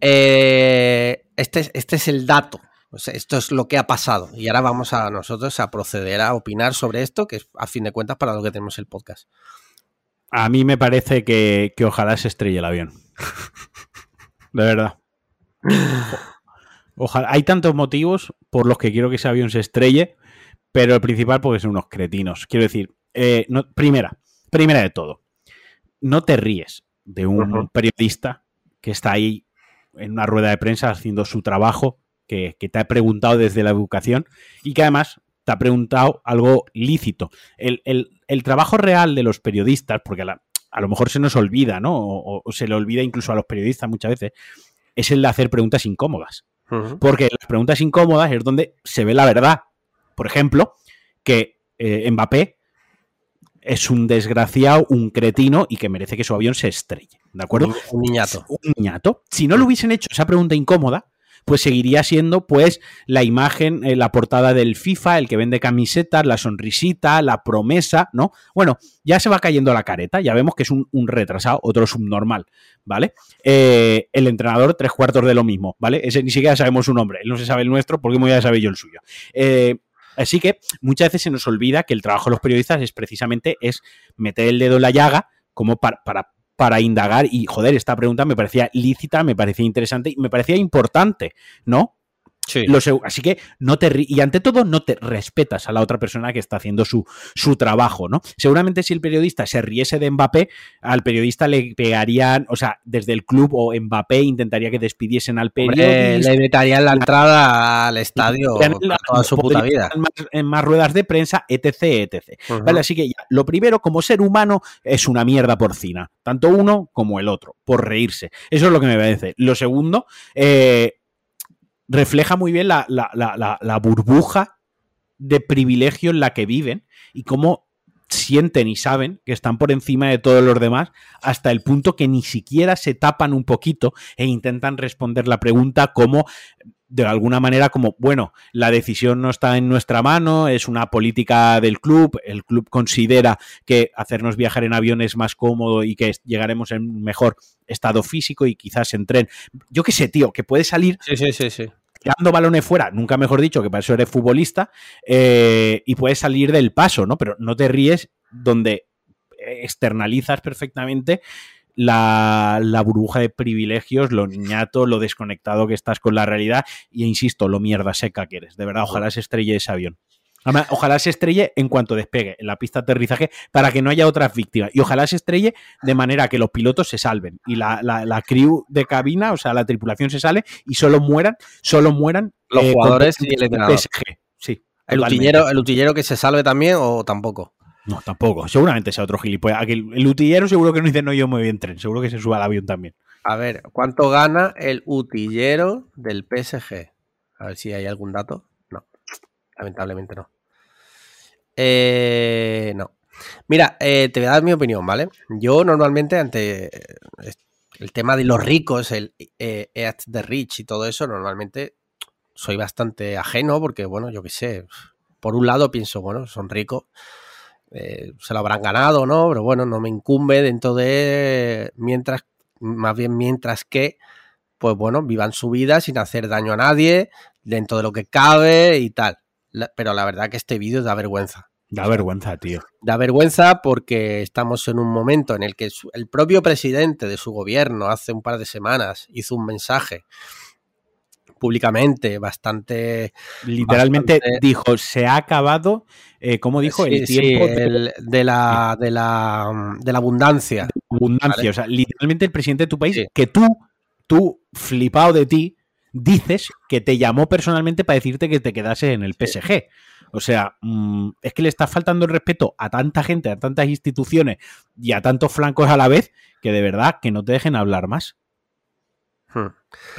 Eh, este, es- este es el dato. Sea, esto es lo que ha pasado. Y ahora vamos a nosotros a proceder a opinar sobre esto, que es a fin de cuentas para lo que tenemos el podcast. A mí me parece que, que ojalá se estrelle el avión. De verdad. Ojalá. Hay tantos motivos por los que quiero que ese avión se estrelle, pero el principal porque son unos cretinos. Quiero decir, eh, no- primera, primera de todo, no te ríes de un periodista que está ahí en una rueda de prensa haciendo su trabajo, que, que te ha preguntado desde la educación y que además te ha preguntado algo lícito. El, el- el trabajo real de los periodistas, porque a, la- a lo mejor se nos olvida, ¿no? O, o se le olvida incluso a los periodistas muchas veces, es el de hacer preguntas incómodas. Porque las preguntas incómodas es donde se ve la verdad. Por ejemplo, que eh, Mbappé es un desgraciado, un cretino y que merece que su avión se estrelle. ¿De acuerdo? Un, un niñato. Un niñato. Si no le hubiesen hecho esa pregunta incómoda, pues seguiría siendo pues la imagen, eh, la portada del FIFA, el que vende camisetas, la sonrisita, la promesa, ¿no? Bueno, ya se va cayendo la careta, ya vemos que es un, un retrasado, otro subnormal, ¿vale? Eh, el entrenador, tres cuartos de lo mismo, ¿vale? Ese ni siquiera sabemos su nombre, él no se sabe el nuestro, porque muy ya sabe yo el suyo. Eh, Así que muchas veces se nos olvida que el trabajo de los periodistas es precisamente es meter el dedo en la llaga como para, para indagar y, joder, esta pregunta me parecía lícita, me parecía interesante y me parecía importante, ¿no? Sí. Lo así que no te y ante todo no te respetas a la otra persona que está haciendo su, su trabajo, ¿no? Seguramente si el periodista se riese de Mbappé, al periodista le pegarían, o sea, desde el club o Mbappé intentaría que despidiesen al Hombre, periodista. le evitarían la entrada al estadio toda su puta vida. Más, en más ruedas de prensa, etc, etc. ¿Vale? Así que ya, lo primero, como ser humano, es una mierda porcina. Tanto uno como el otro, por reírse. Eso es lo que me parece. Lo segundo, eh, refleja muy bien la, la- la- la- burbuja de privilegio en la que viven y cómo sienten y saben que están por encima de todos los demás hasta el punto que ni siquiera se tapan un poquito e intentan responder la pregunta como de alguna manera como, bueno, la decisión no está en nuestra mano, es una política del club, el club considera que hacernos viajar en avión es más cómodo y que llegaremos en mejor estado físico y quizás en tren. Yo qué sé, tío, que puede salir Sí, sí, sí, sí. tirando balones fuera, nunca mejor dicho, que para eso eres futbolista, eh, y puedes salir del paso, ¿no? Pero no te ríes donde externalizas perfectamente la, la burbuja de privilegios, lo niñato, lo desconectado que estás con la realidad, y insisto, lo mierda seca que eres. De verdad, ojalá se estrelle ese avión. Además, Ojalá se estrelle en cuanto despegue en la pista de aterrizaje para que no haya otras víctimas. Y ojalá se estrelle de manera que los pilotos se salven y la, la, la crew de cabina, o sea, la tripulación se sale y solo mueran, solo mueran Los eh, jugadores y el. PSG. Sí. ¿El utillero, ¿El utillero que se salve también o tampoco? No, tampoco. Seguramente sea otro gilipollas. El utillero seguro que no dice no yo me voy en tren. Seguro que se sube al avión también. A ver, ¿cuánto gana el utillero del PSG? A ver si hay algún dato. No, lamentablemente no. Eh, no. Mira, eh, te voy a dar mi opinión, ¿vale? Yo normalmente ante el tema de los ricos, el eh, Eat the Rich y todo eso, normalmente soy bastante ajeno porque, bueno, yo qué sé, por un lado pienso, bueno, son ricos, eh, se lo habrán ganado, ¿no? Pero bueno, no me incumbe dentro de, mientras, más bien mientras que, pues bueno, vivan su vida sin hacer daño a nadie, dentro de lo que cabe y tal. pero la verdad que este vídeo da vergüenza. Da vergüenza, tío. Da vergüenza porque estamos en un momento en el que el propio presidente de su gobierno hace un par de semanas hizo un mensaje públicamente bastante... Literalmente dijo, se ha acabado, eh, ¿cómo dijo? el tiempo de, la, de, la, de la abundancia. abundancia, o sea, literalmente el presidente de tu país, que tú, tú, flipado de ti, dices que te llamó personalmente para decirte que te quedases en el PSG. O sea, mm, es que le está faltando el respeto a tanta gente, a tantas instituciones y a tantos flancos a la vez, que de verdad que no te dejen hablar más. Hmm.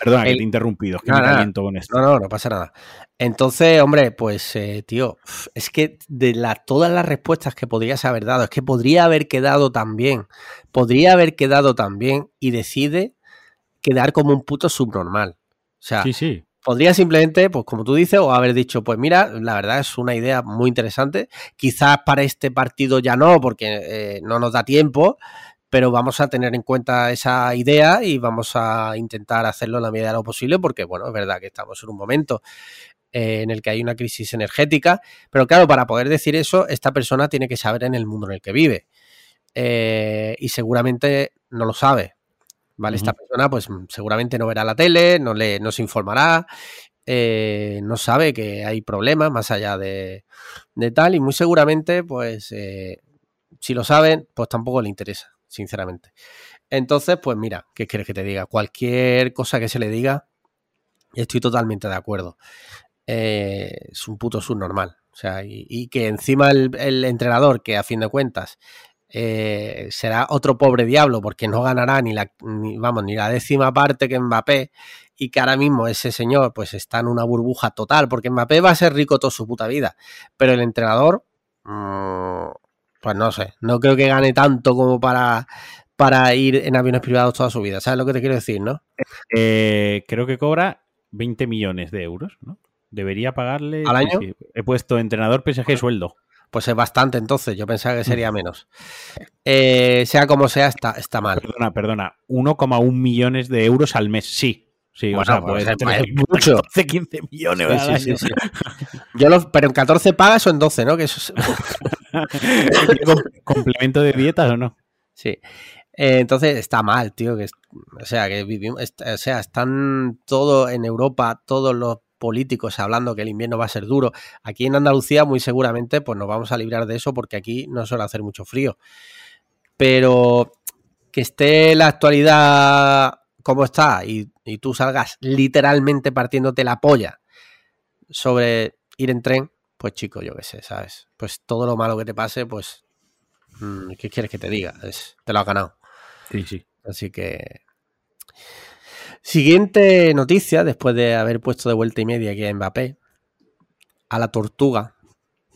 Perdona que te he interrumpido, es que me caliento con esto. No, no, no pasa nada. Entonces, hombre, pues, eh, tío, es que de la, todas las respuestas que podrías haber dado, es que podría haber quedado tan bien, podría haber quedado tan bien y decide quedar como un puto subnormal. O sea, sí, sí podría simplemente, pues como tú dices, o haber dicho, pues mira, la verdad es una idea muy interesante. Quizás para este partido ya no, porque eh, no nos da tiempo, pero vamos a tener en cuenta esa idea y vamos a intentar hacerlo en la medida de lo posible, porque bueno, es verdad que estamos en un momento eh, en el que hay una crisis energética, pero claro, para poder decir eso, esta persona tiene que saber en el mundo en el que vive. Eh, y seguramente no lo sabe. ¿vale? Esta persona pues seguramente no verá la tele, no, le, no se informará, eh, no sabe que hay problemas más allá de, tal y muy seguramente pues eh, si lo saben pues tampoco le interesa, sinceramente. Entonces pues mira, ¿qué quieres que te diga? Cualquier cosa que se le diga, estoy totalmente de acuerdo. Eh, es un puto subnormal. O sea, y, que encima el, entrenador, que a fin de cuentas eh, será otro pobre diablo porque no ganará ni la, vamos, ni la décima parte que Mbappé y que ahora mismo ese señor pues está en una burbuja total porque Mbappé va a ser rico toda su puta vida, pero el entrenador mm, pues no sé, no creo que gane tanto como para, para ir en aviones privados toda su vida, ¿sabes lo que te quiero decir, no? Eh, creo que cobra 20 millones de euros, ¿no? Debería pagarle... ¿Al año? he puesto entrenador PSG sueldo. Pues es bastante entonces, yo pensaba que sería menos. Eh, sea como sea, está, está mal. Perdona, perdona, 1,1 millones de euros al mes, sí. Sí, o sea, pues, es, mucho. 14, 15 millones. Sí, sí, Yo los, pero en 14 pagas o en 12, ¿no? Que eso ¿Complemento de dietas o no? Sí. Eh, entonces está mal, tío. Que, o sea, que vivimos, o sea, están todo en Europa, todos los políticos hablando que el invierno va a ser duro. Aquí en Andalucía muy seguramente pues nos vamos a librar de eso porque aquí no suele hacer mucho frío. Pero que esté la actualidad como está y, tú salgas literalmente partiéndote la polla sobre ir en tren, pues chico, yo qué sé, ¿sabes? Pues todo lo malo que te pase, pues, mm, ¿qué quieres que te diga? Es, te lo has ganado. Sí, sí. Así que Siguiente noticia, después de haber puesto de vuelta y media aquí a Mbappé, a la tortuga.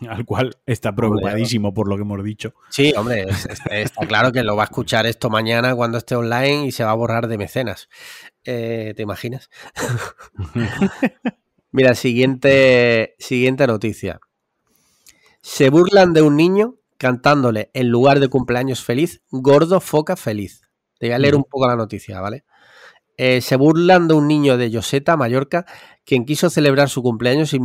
Al cual está preocupadísimo por lo que hemos dicho. Sí, hombre, está claro que lo va a escuchar esto mañana cuando esté online y se va a borrar de mecenas. Eh, ¿Te imaginas? Mira, siguiente, siguiente noticia. Se burlan de un niño cantándole en lugar de cumpleaños feliz, gordo foca feliz. Te voy a leer un poco la noticia, ¿vale? Eh, se burlan de un niño de Yoseta, Mallorca, quien quiso celebrar su cumpleaños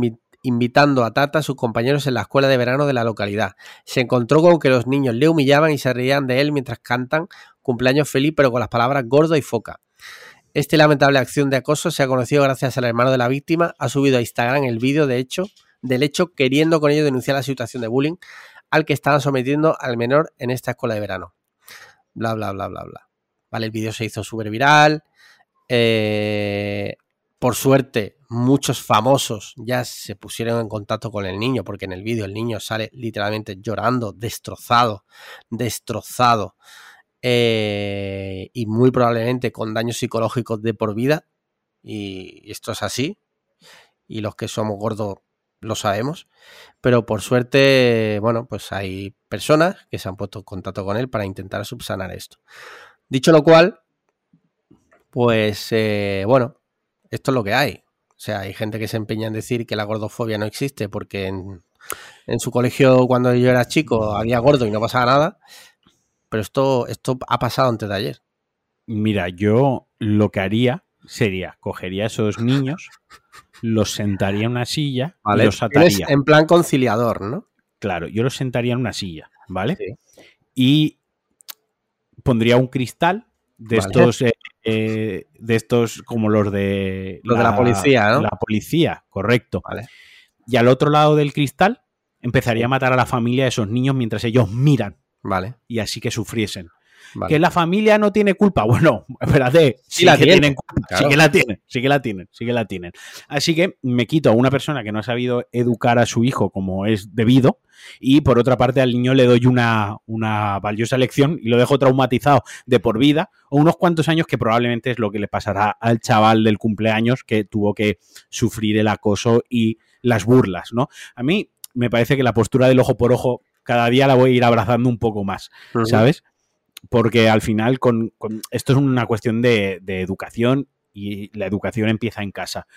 invitando a Tata a sus compañeros en la escuela de verano de la localidad. Se encontró con que los niños le humillaban y se reían de él mientras cantan cumpleaños feliz, pero con las palabras gordo y foca. Esta lamentable acción de acoso se ha conocido gracias al hermano de la víctima. Ha subido a Instagram el vídeo de hecho, del hecho, queriendo con ello denunciar la situación de bullying al que estaban sometiendo al menor en esta escuela de verano. Bla, bla, bla, bla, bla. Vale, el vídeo se hizo súper viral. Eh, por suerte, muchos famosos ya se pusieron en contacto con el niño, porque en el vídeo el niño sale literalmente llorando, destrozado, destrozado, eh, y muy probablemente con daños psicológicos de por vida. Y esto es así. Y los que somos gordos lo sabemos, pero por suerte, bueno, pues hay personas que se han puesto en contacto con él para intentar subsanar esto. Dicho lo cual, pues eh, bueno, esto es lo que hay. O sea, hay gente que se empeña en decir que la gordofobia no existe porque en, en su colegio cuando yo era chico había gordo y no pasaba nada, pero esto, esto ha pasado antes de ayer. Mira, yo lo que haría sería, cogería a esos niños, los sentaría en una silla y los ataría. En plan conciliador, ¿no? Claro, yo los sentaría en una silla, ¿vale? Y pondría un cristal de estos eh, eh, de estos como los de los de la policía, ¿no? La policía, correcto. Y al otro lado del cristal empezaría a matar a la familia de esos niños mientras ellos miran. Vale. Y así que sufriesen. Que la familia no tiene culpa. Bueno, espérate, sí, la tienen. Sí que la tienen, sí que la tienen, sí que la tienen. Así que me quito a una persona que no ha sabido educar a su hijo como es debido y por otra parte al niño le doy una, una valiosa lección y lo dejo traumatizado de por vida o unos cuantos años que probablemente es lo que le pasará al chaval del cumpleaños que tuvo que sufrir el acoso y las burlas, ¿no? A mí me parece que la postura del ojo por ojo cada día la voy a ir abrazando un poco más, ¿sabes? porque al final con, esto es una cuestión de, educación y la educación empieza en casa.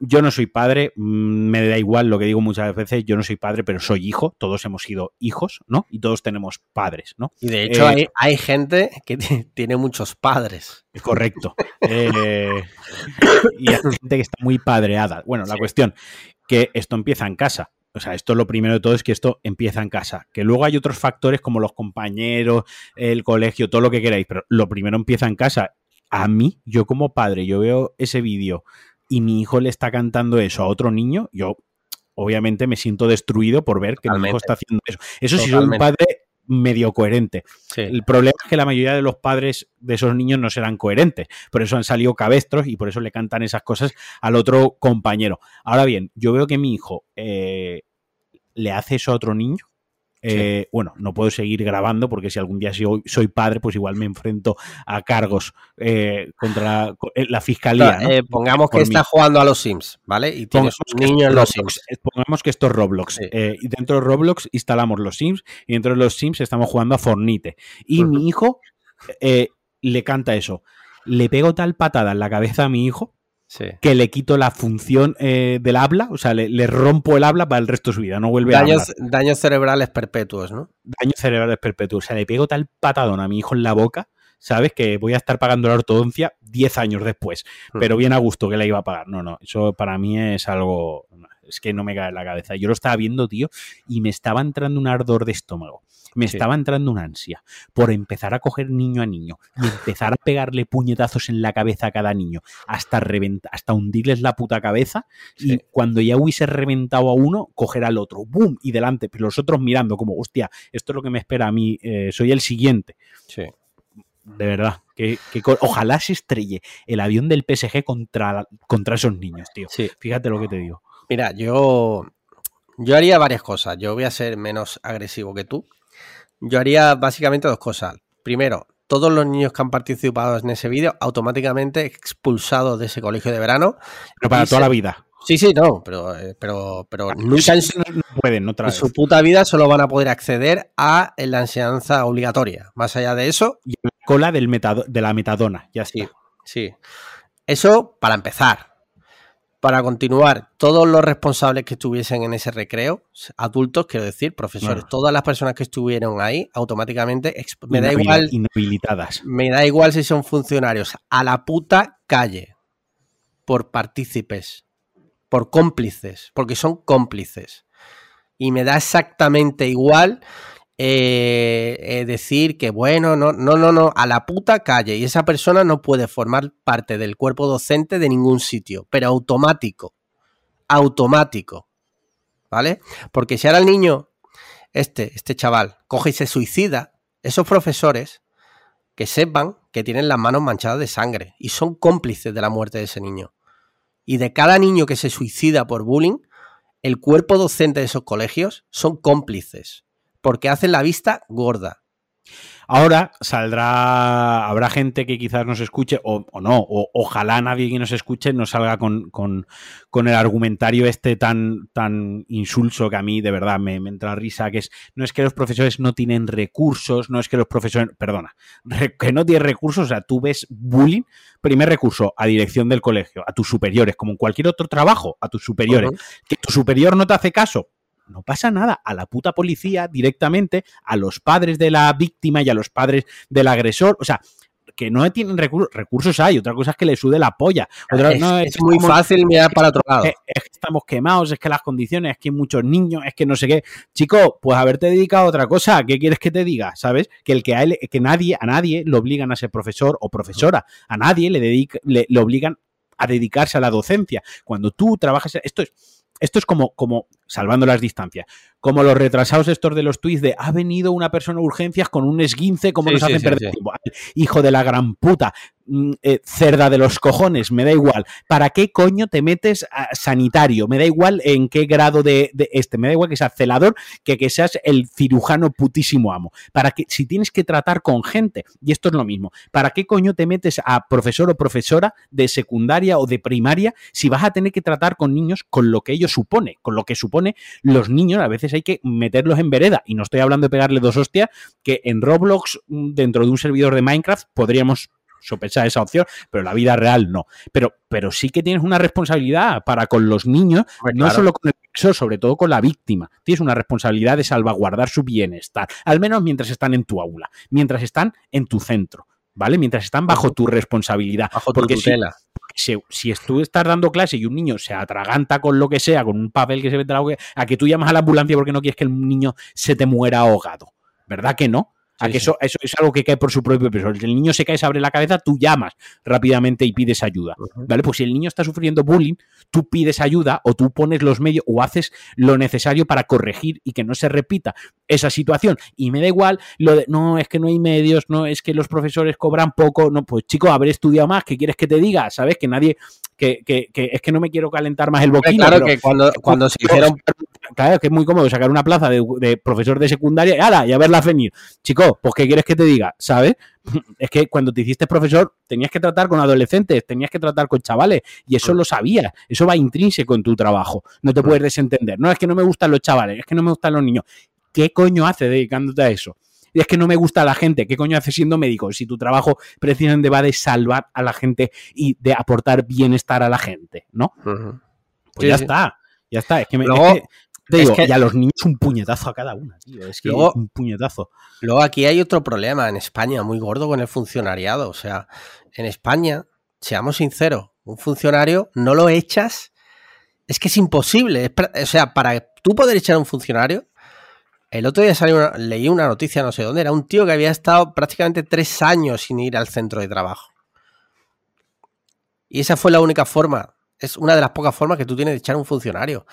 Yo no soy padre, mm, me da igual lo que digo muchas veces, yo no soy padre, pero soy hijo, todos hemos sido hijos, ¿no? Y todos tenemos padres, ¿no? Y de hecho eh, hay, gente que tiene muchos padres. Correcto. Eh, y hay gente que está muy padreada. Bueno, la cuestión, que esto empieza en casa. O sea, esto lo primero de todo es que esto empieza en casa. Que luego hay otros factores como los compañeros, el colegio, todo lo que queráis, pero lo primero empieza en casa. A mí, yo como padre, yo veo ese vídeo y mi hijo le está cantando eso a otro niño, yo obviamente me siento destruido por ver que mi hijo está haciendo eso. Eso sí soy un padre medio coherente. El problema es que la mayoría de los padres de esos niños no serán coherentes, por eso han salido cabestros y por eso le cantan esas cosas al otro compañero. Ahora bien, yo veo que mi hijo eh, le hace eso a otro niño eh, bueno, no puedo seguir grabando porque si algún día soy, padre, pues igual me enfrento a cargos eh, contra eh, la, fiscalía. pongamos que está jugando a los Sims, ¿vale? Y tienes un niño en los Sims. Pongamos que esto es Roblox. y dentro de Roblox instalamos los Sims y dentro de los Sims estamos jugando a Fornite. Y mi hijo le canta eso. Le pego tal patada en la cabeza a mi hijo que le quito la función eh, del habla, o sea, le, rompo el habla para el resto de su vida, no vuelve daños, a hablar. Daños cerebrales perpetuos, ¿no? Daños cerebrales perpetuos, o sea, le pego tal patadón a mi hijo en la boca, ¿sabes? Que voy a estar pagando la ortodoncia 10 años después, hmm. pero bien a gusto que la iba a pagar. No, no, eso para mí es algo, es que no me cae en la cabeza. Yo lo estaba viendo, tío, y me estaba entrando un ardor de estómago me estaba entrando una ansia por empezar a coger niño a niño y empezar a pegarle puñetazos en la cabeza a cada niño hasta, hasta hundirles la puta cabeza y cuando ya hubiese reventado a uno, coger al otro, ¡boom! y delante, pero los otros mirando como, hostia, esto es lo que me espera a mí, eh, soy el siguiente. Sí. De verdad, que, ojalá se estrelle el avión del PSG contra, contra esos niños, tío. Fíjate lo que te digo. Mira, yo, yo haría varias cosas. Yo voy a ser menos agresivo que tú. Yo haría básicamente dos cosas. Primero, todos los niños que han participado en ese vídeo automáticamente expulsados de ese colegio de verano. Pero para toda la vida. Sí, sí, no, pero, eh, pero, pero ah, nunca en su, pueden, en su puta vida solo van a poder acceder a la enseñanza obligatoria. Más allá de eso. Y la cola del de la metadona, ya sí. Sí. Eso para empezar para continuar, todos los responsables que estuviesen en ese recreo, adultos, quiero decir, profesores, todas las personas que estuvieron ahí, automáticamente, me da igual. Inhabilitadas. Me da igual si son funcionarios, a la puta calle, por partícipes, por cómplices, porque son cómplices. Y me da exactamente igual eh, eh, decir que bueno, no, no, no, no, a la puta calle y esa persona no puede formar parte del cuerpo docente de ningún sitio, pero automático, automático, ¿vale? Porque si ahora el niño, este, este chaval, coge y se suicida, esos profesores que sepan que tienen las manos manchadas de sangre y son cómplices de la muerte de ese niño. Y de cada niño que se suicida por bullying, el cuerpo docente de esos colegios son cómplices porque hacen la vista gorda. Ahora saldrá, habrá gente que quizás nos escuche, o, no, o ojalá nadie que nos escuche no salga con, con, con, el argumentario este tan, tan insulso que a mí de verdad me, me, entra risa, que es, no es que los profesores no tienen recursos, no es que los profesores, perdona, que no tienen recursos, o sea, tú ves bullying, primer recurso, a dirección del colegio, a tus superiores, como en cualquier otro trabajo, a tus superiores. Que tu superior no te hace caso, no pasa nada. A la puta policía directamente, a los padres de la víctima y a los padres del agresor. O sea, que no tienen recursos, recursos hay, otra cosa es que le sude la polla. es, no, es, muy fácil mirar para otro lado. Es, que estamos quemados, es que las condiciones, es que hay muchos niños, es que no sé qué. Chico, pues haberte dedicado a otra cosa, ¿qué quieres que te diga? ¿Sabes? Que el que, a él, que nadie, a nadie le obligan a ser profesor o profesora, a nadie le, dedica, le, le obligan a dedicarse a la docencia. Cuando tú trabajas, esto es, esto es como, como, salvando las distancias, como los retrasados estos de los tweets de ha venido una persona a urgencias con un esguince, como nos hacen perder tiempo. Hijo de la gran puta, eh, cerda de los cojones, me da igual. ¿Para qué coño te metes a sanitario? Me da igual en qué grado de, este, me da igual que seas celador que que seas el cirujano putísimo amo. Para que, si tienes que tratar con gente, y esto es lo mismo, ¿para qué coño te metes a profesor o profesora de secundaria o de primaria si vas a tener que tratar con niños con lo que ello supone, con lo que supone los niños a veces hay que meterlos en vereda. Y no estoy hablando de pegarle dos hostias, que en Roblox, mm, dentro de un servidor de Minecraft, podríamos sopesar esa opción, pero la vida real no. Pero, pero sí que tienes una responsabilidad para con los niños, no solo con el profesor, sobre todo con la víctima. Tienes una responsabilidad de salvaguardar su bienestar, al menos mientras están en tu aula, mientras están en tu centro. ¿Vale? Mientras están bajo tu responsabilidad. Bajo tu porque tutela si, si tú estás dando clase y un niño se atraganta con lo que sea, con un papel que se ve a que tú llamas a la ambulancia porque no quieres que el niño se te muera ahogado. ¿Verdad que no? A que eso, eso, es algo que cae por su propio peso. El niño se cae, se abre la cabeza, tú llamas rápidamente y pides ayuda. ¿Vale? Pues si el niño está sufriendo bullying, tú pides ayuda o tú pones los medios o haces lo necesario para corregir y que no se repita esa situación. Y me da igual lo de, no, es que no hay medios, no, es que los profesores cobran poco. No, pues chico, haber estudiado más, ¿qué quieres que te diga? ¿Sabes? Que nadie, que, que, que, es que no me quiero calentar más el boquino. Claro que cuando, cuando se hicieron. Claro, que es muy cómodo sacar una plaza de, profesor de secundaria y, ala, y a verla venir. Chico, pues ¿qué quieres que te diga? ¿Sabes? Es que cuando te hiciste profesor tenías que tratar con adolescentes, tenías que tratar con chavales y eso mm. lo sabías. Eso va intrínseco en tu trabajo. No te mm. puedes desentender. No, es que no me gustan los chavales, es que no me gustan los niños. ¿Qué coño hace dedicándote a eso? Y es que no me gusta la gente. ¿Qué coño haces siendo médico? Si tu trabajo precisamente va de salvar a la gente y de aportar bienestar a la gente, ¿no? Pues ya está, ya está. Es que, me, te digo, y a los niños un puñetazo a cada una, tío. Es que luego, un puñetazo. Luego aquí hay otro problema en España muy gordo con el funcionariado. O sea, en España, seamos sinceros, un funcionario no lo echas. Es que es imposible. o sea, para tú poder echar a un funcionario, el otro día salió leí una noticia, no sé dónde, era un tío que había estado prácticamente tres años sin ir al centro de trabajo. Y esa fue la única forma, es una de las pocas formas que tú tienes de echar a un funcionario.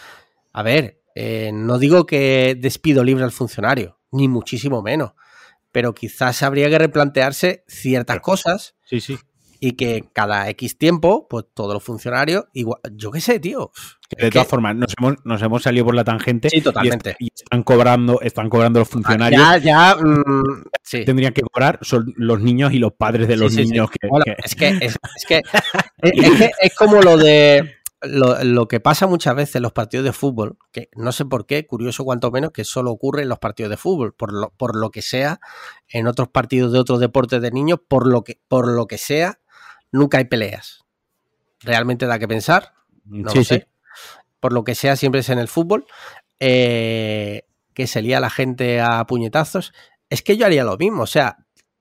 A ver, eh, no digo que despido libre al funcionario, ni muchísimo menos, pero quizás habría que replantearse ciertas cosas. Sí, sí y que cada X tiempo, pues todos los funcionarios, igual, yo qué sé, tío. De todas formas, nos hemos, nos hemos salido por la tangente. Sí, totalmente. Y, están cobrando, están cobrando los funcionarios. Ya, ya. Mm, sí. Tendrían que cobrar son los niños y los padres de los niños. Que, Es que, es, que, es, como lo de. Lo, lo, que pasa muchas veces en los partidos de fútbol, que no sé por qué, curioso cuanto menos, que solo ocurre en los partidos de fútbol, por lo, por lo que sea, en otros partidos de otros deportes de niños, por lo que, por lo que sea, nunca hay peleas. Realmente da que pensar. No lo sé. Por lo que sea, siempre es en el fútbol. Eh, que se lía la gente a puñetazos. Es que yo haría lo mismo. O sea,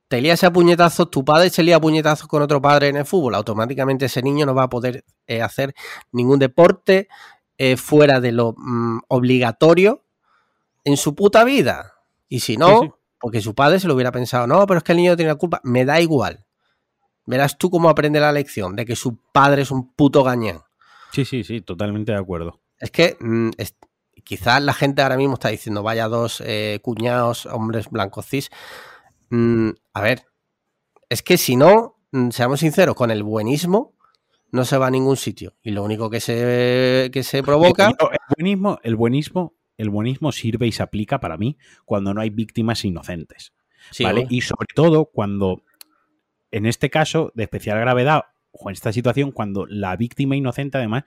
te lías a puñetazos, tu padre se lía a puñetazos con otro padre en el fútbol. Automáticamente ese niño no va a poder eh, hacer ningún deporte eh, fuera de lo mm, obligatorio en su puta vida. Y si no, porque su padre se lo hubiera pensado, no, pero es que el niño tiene la culpa, me da igual. Verás tú cómo aprende la lección de que su padre es un puto gañán. Sí, sí, sí, totalmente de acuerdo. Es que mm, quizás la gente ahora mismo está diciendo, vaya dos eh, cuñados, hombres blancos cis. Mm, a ver, es que si no, mm, seamos sinceros, con el buenismo no se va a ningún sitio. Y lo único que se, que se provoca... El buenismo, el buenismo, el buenismo sirve y se aplica para mí cuando no hay víctimas inocentes. ¿vale? Y sobre todo cuando, en este caso, de especial gravedad, o en esta situación, cuando la víctima inocente, además,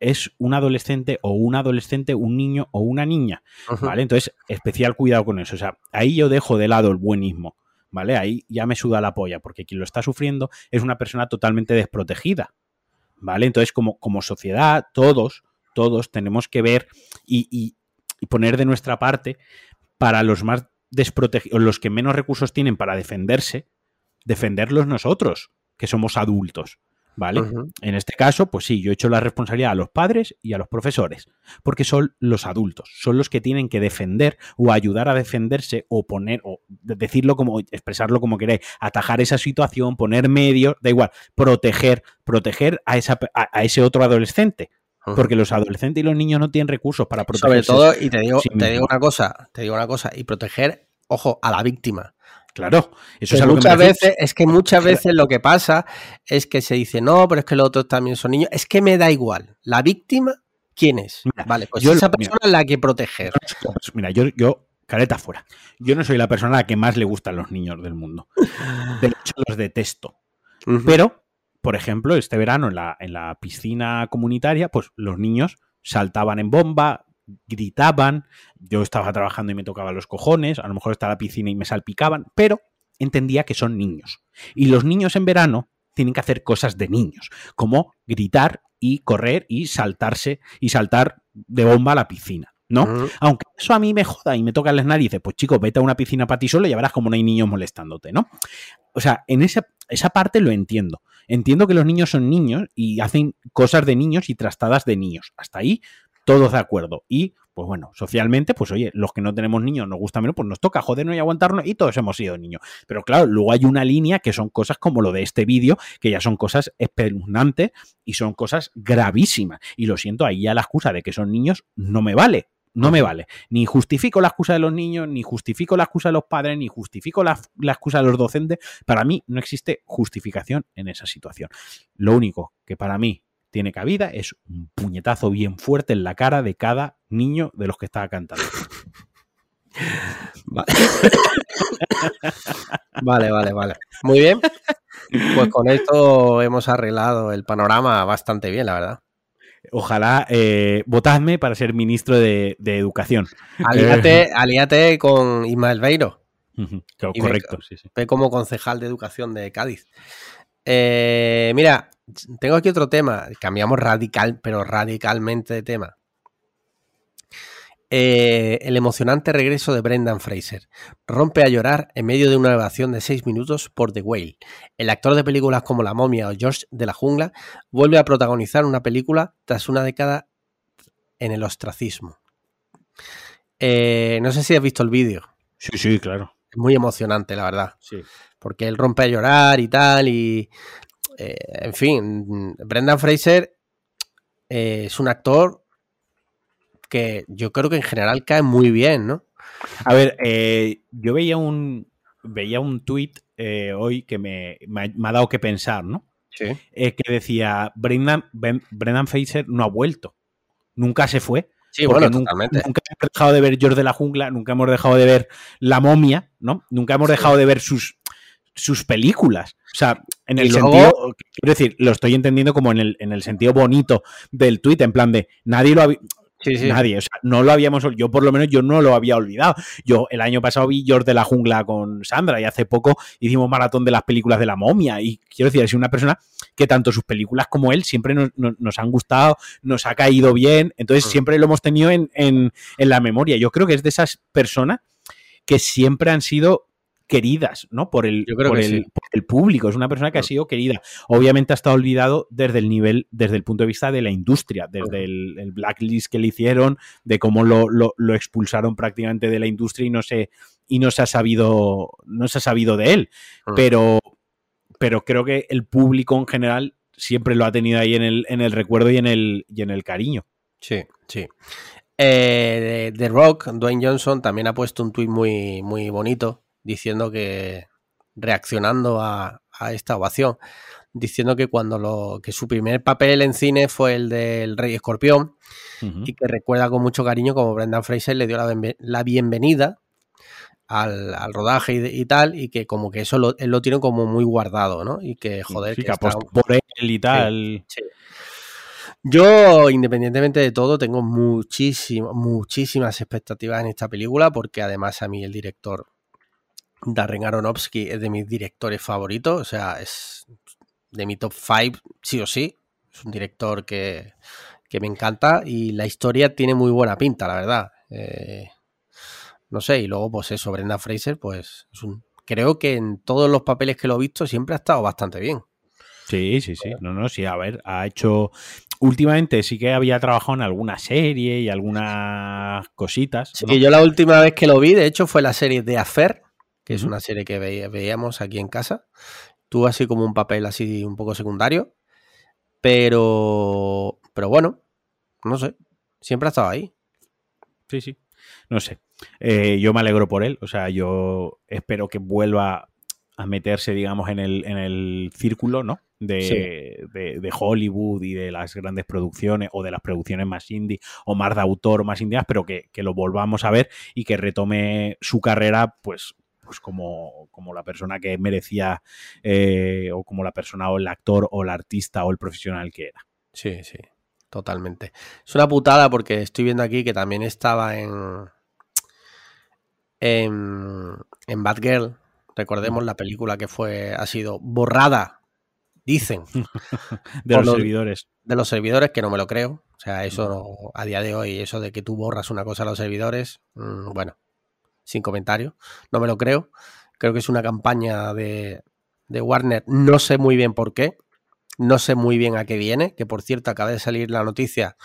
es un adolescente o un adolescente, un niño o una niña, ¿vale? Entonces, especial cuidado con eso. O sea, ahí yo dejo de lado el buenismo, ¿vale? Ahí ya me suda la polla, porque quien lo está sufriendo es una persona totalmente desprotegida, ¿vale? Entonces, como, como sociedad, todos, todos tenemos que ver y, poner de nuestra parte para los más desprotegidos, los que menos recursos tienen para defenderse, defenderlos nosotros, que somos adultos. ¿Vale? En este caso, pues sí, yo he hecho la responsabilidad a los padres y a los profesores, porque son los adultos, son los que tienen que defender o ayudar a defenderse o poner, o decirlo como, expresarlo como queréis, atajar esa situación, poner medios, da igual, proteger, proteger a, esa, a, ese otro adolescente. Porque los adolescentes y los niños no tienen recursos para proteger. Sobre todo, y te digo, te digo una cosa, te digo una cosa, y proteger, ojo, a la víctima. Claro, eso es muchas veces, es que muchas veces lo que pasa es que se dice, no, pero es que los otros también son niños. Es que me da igual. La víctima, ¿quién es? vale, pues esa persona es la que proteger. Mira, yo, yo, careta fuera. Yo no soy la persona a la que más le gustan los niños del mundo. De hecho, los detesto. Pero, por ejemplo, este verano en la, en la piscina comunitaria, pues los niños saltaban en bomba, gritaban, yo estaba trabajando y me tocaba los cojones, a lo mejor estaba la piscina y me salpicaban, pero entendía que son niños. Y los niños en verano tienen que hacer cosas de niños, como gritar y correr y saltarse y saltar de bomba a la piscina. ¿no? Aunque eso a mí me joda y me toca las narices, pues chico, vete a una piscina para ti solo y ya verás como no hay niños molestándote, ¿no? O sea, en esa, esa parte lo entiendo. Entiendo que los niños son niños y hacen cosas de niños y trastadas de niños. Hasta ahí todos de acuerdo. Y, pues bueno, socialmente, pues oye, los que no tenemos niños nos gusta menos, pues nos toca jodernos y aguantarnos y todos hemos sido niños. Pero claro, luego hay una línea que son cosas como lo de este vídeo, que ya son cosas espeluznantes y son cosas gravísimas. Y lo siento, ahí ya la excusa de que son niños no me vale. No me vale. Ni justifico la excusa de los niños, ni justifico la excusa de los padres, ni justifico la, la, excusa de los docentes. Para mí no existe justificación en esa situación. Lo único que para mí tiene cabida es un puñetazo bien fuerte en la cara de cada niño de los que estaba cantando. Vale. vale, vale, Muy bien. Pues con esto hemos arreglado el panorama bastante bien, la verdad. Ojalá eh, votadme para ser ministro de, Educación. Alíate, con Ismael Beiro. correcto, sí, sí. como concejal de Educación de Cádiz. Eh, mira, tengo aquí otro tema. Cambiamos radical, pero radicalmente de tema. Eh, el emocionante regreso de Brendan Fraser. Rompe a llorar en medio de una evasión de seis minutos por The Whale. El actor de películas como La momia o George de la jungla vuelve a protagonizar una película tras una década en el ostracismo. Eh, no sé si has visto el vídeo. Sí, sí, claro. Es muy emocionante, la verdad. Sí. Porque él rompe a llorar y tal, y eh, en fin, Brendan Fraser eh, es un actor que yo creo que en general cae muy bien, ¿no? A ver, eh, yo veía un veía un tuit hoy que me, ha dado que pensar, ¿no? Sí. que decía, Brendan, Brendan Fraser no ha vuelto, nunca se fue. Sí, bueno, nunca, totalmente. Nunca hemos dejado de ver George de la Jungla, nunca hemos dejado de ver La Momia, ¿no? Nunca hemos dejado de ver sus, sus películas. O sea, en el sentido, quiero decir, lo estoy entendiendo como en el, en el sentido bonito del tuit, en plan de nadie lo había. Nadie, o sea, no lo habíamos, yo por lo menos yo no lo había olvidado. Yo el año pasado vi George de la Jungla con Sandra y hace poco hicimos maratón de las películas de la momia y quiero decir, es una persona que tanto sus películas como él siempre nos, han gustado, nos ha caído bien, entonces mm. siempre lo hemos tenido en, en, en la memoria. Yo creo que es de esas personas que siempre han sido queridas, ¿no? Por el, por el, público. Es una persona que ha sido querida. Obviamente ha estado olvidado desde el nivel, desde el punto de vista de la industria, desde el, blacklist que le hicieron, de cómo lo, lo, expulsaron prácticamente de la industria y no se, y no se ha sabido, no se ha sabido de él. Pero, pero creo que el público en general siempre lo ha tenido ahí en el, en el recuerdo y en el, y en el cariño. Sí, sí. Eh, The Rock, Dwayne Johnson, también ha puesto un tuit muy, muy bonito diciendo que, reaccionando a, esta ovación, diciendo que cuando lo, que su primer papel en cine fue el del Rey Escorpión y que recuerda con mucho cariño como Brendan Fraser le dio la, bienvenida al, al rodaje y, tal, y que como que eso lo, él lo tiene como muy guardado, ¿no? Y que, joder, Sí, que está- apostó por él y tal. Yo, independientemente de todo, tengo muchísimas, muchísimas expectativas en esta película, porque además a mí el director Darren Aronofsky es de mis directores favoritos, o sea, es de mi top 5, sí o sí. Es un director que, que me encanta y la historia tiene muy buena pinta, la verdad. Eh, no sé, y luego, pues eso, Brenda Fraser, pues es un. Creo que en todos los papeles que lo he visto siempre ha estado bastante bien. Sí, sí, sí. No, no, sí, a ver, ha hecho. Últimamente sí que había trabajado en alguna serie y algunas cositas. Sí, ¿no? yo la última vez que lo vi, de hecho, fue la serie de Affair, que es una serie que veía- veíamos aquí en casa. Tuvo así como un papel así un poco secundario. Pero. Pero bueno, no sé. Siempre ha estado ahí. Sí, sí. No sé. Eh, yo me alegro por él. O sea, yo espero que vuelva a meterse, digamos, en el, en el círculo, ¿no? De, Sí. de- de Hollywood y de las grandes producciones o de las producciones más indie o más de autor o más indias, pero que, que lo volvamos a ver y que retome su carrera, pues, pues como, como la persona que merecía eh, o como la persona o el actor o el artista o el profesional que era. Sí, sí. Totalmente. Es una putada porque estoy viendo aquí que también estaba en. En, en Bad Girl. Recordemos la película que fue. Ha sido borrada. Dicen. De los los- servidores. de los servidores, que no me lo creo. O sea, eso no- a día de hoy, eso de que tú borras una cosa a los servidores, mm, bueno, sin comentario, no me lo creo. Creo que es una campaña de, de Warner, no sé muy bien por qué, no sé muy bien a qué viene, que por cierto acaba de salir la noticia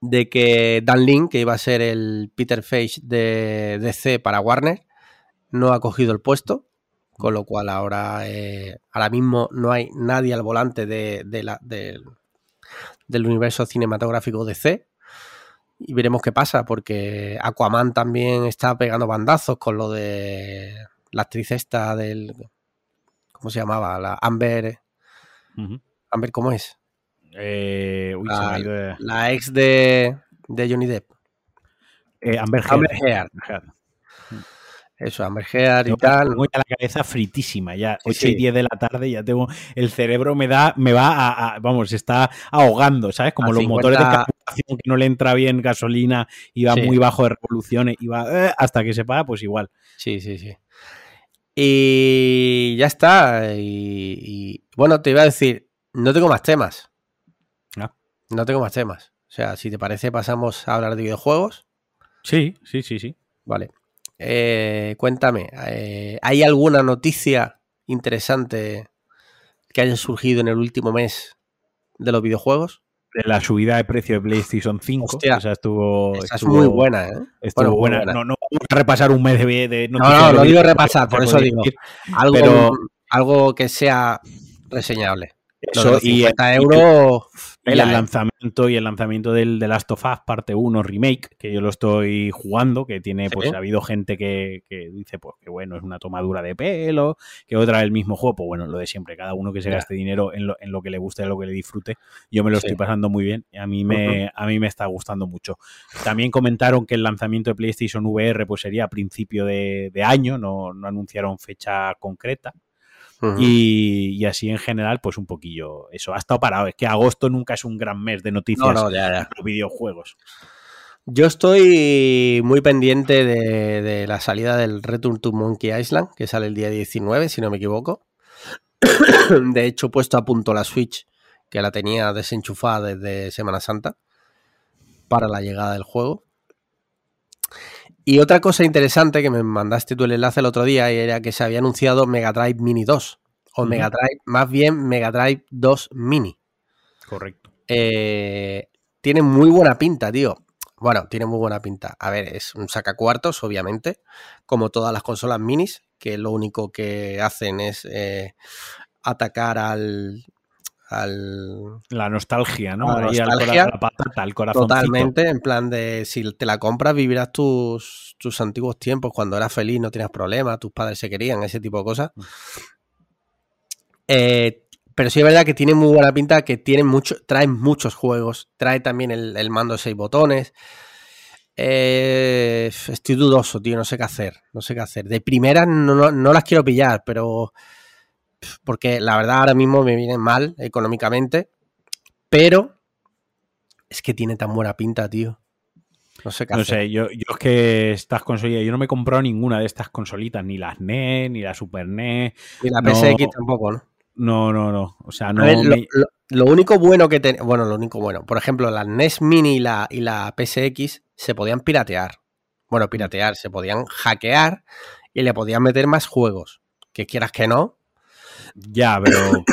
de que Dan Lin, que iba a ser el Peter Face de DC para Warner, no ha cogido el puesto, con lo cual ahora, eh, ahora mismo no hay nadie al volante de, de la, del- del universo cinematográfico DC. Y veremos qué pasa, porque Aquaman también está pegando bandazos con lo de la actriz esta del... ¿Cómo se llamaba? La Amber... Amber, ¿cómo es? Eh, uy, de- La ex de, de Johnny Depp. eh, Amber Heard. Amber Heard. Heard. Eso, Amber Heard y tal. Tengo ya la cabeza fritísima, ya Sí, 8 y sí. 10 de la tarde, ya tengo, el cerebro me da, me va a, a- vamos, se está ahogando, ¿sabes? Como A los 50 motores de que no le entra bien gasolina y va Sí. muy bajo de revoluciones y va eh, hasta que se para, pues igual. Sí, sí, sí. Y ya está. Y, y, bueno, te iba a decir, no tengo más temas. Ah. No tengo más temas. O sea, si te parece, pasamos a hablar de videojuegos. Sí, sí, sí, sí. Vale. Eh, cuéntame, eh, ¿hay alguna noticia interesante que haya surgido en el último mes de los videojuegos? De la subida de precio de PlayStation 5, Hostia. esa estuvo, Esa es estuvo- muy buena, ¿eh? estuvo Bueno, buena. buena. No, no vamos a repasar un mes de, de No, no, no digo repasar, por eso digo. Algo, Pero- algo que sea reseñable. Eso, y, 50 y- euros. Y el ¿eh? lanzamiento y el lanzamiento del The Last of Us parte 1 remake, que yo lo estoy jugando, que tiene, Sí. pues ha habido gente que, que dice, pues que bueno, es una tomadura de pelo, que otra el mismo juego, pues bueno, lo de siempre, cada uno que se gaste dinero en lo, en lo que le guste, en lo que le disfrute. Yo me lo Sí. estoy pasando muy bien y a mí me, a mí me está gustando mucho. También comentaron que el lanzamiento de PlayStation VR pues sería a principio de, de año, no, no anunciaron fecha concreta. Y, y así en general, pues un poquillo eso. Ha estado parado. Es que agosto nunca es un gran mes de noticias No, no, ya, ya. de los videojuegos. Yo estoy muy pendiente de, de la salida del Return to Monkey Island, que sale el día 19, si no me equivoco. De hecho, he puesto a punto la Switch, que la tenía desenchufada desde Semana Santa, para la llegada del juego. Y otra cosa interesante que me mandaste tú el enlace el otro día era que se había anunciado Mega Drive Mini 2. O. Mega Drive, más bien Mega Drive 2 Mini. Correcto. Eh, tiene muy buena pinta, tío. Bueno, tiene muy buena pinta. A ver, es un sacacuartos, obviamente, como todas las consolas minis, que lo único que hacen es eh, atacar al, al La nostalgia, ¿no? La al nostalgia. cora- a la patata, al corazoncito. totalmente, en plan de si te la compras vivirás tus, tus antiguos tiempos, cuando eras feliz, no tenías problemas, tus padres se querían, ese tipo de cosas. Eh, pero sí es verdad que tiene muy buena pinta, que tiene mucho, trae muchos juegos, trae también el, el mando de seis botones. Eh, estoy dudoso, tío, no sé qué hacer, no sé qué hacer. De primeras no, no, no las quiero pillar, pero porque la verdad ahora mismo me vienen mal económicamente, pero es que tiene tan buena pinta, tío. No sé qué No hacer. sé, yo, yo es que estas yo no me he comprado ninguna de estas consolitas, ni las NES, ni la Super NES. Y la no. PSX tampoco, ¿no? No, no, no. O sea, no. Ver, lo, me- lo- lo único bueno que tenía, bueno, lo único bueno, por ejemplo, la NES Mini y la, y la PSX se podían piratear. Bueno, piratear, se podían hackear y le podían meter más juegos. Que quieras que no. Ya, pero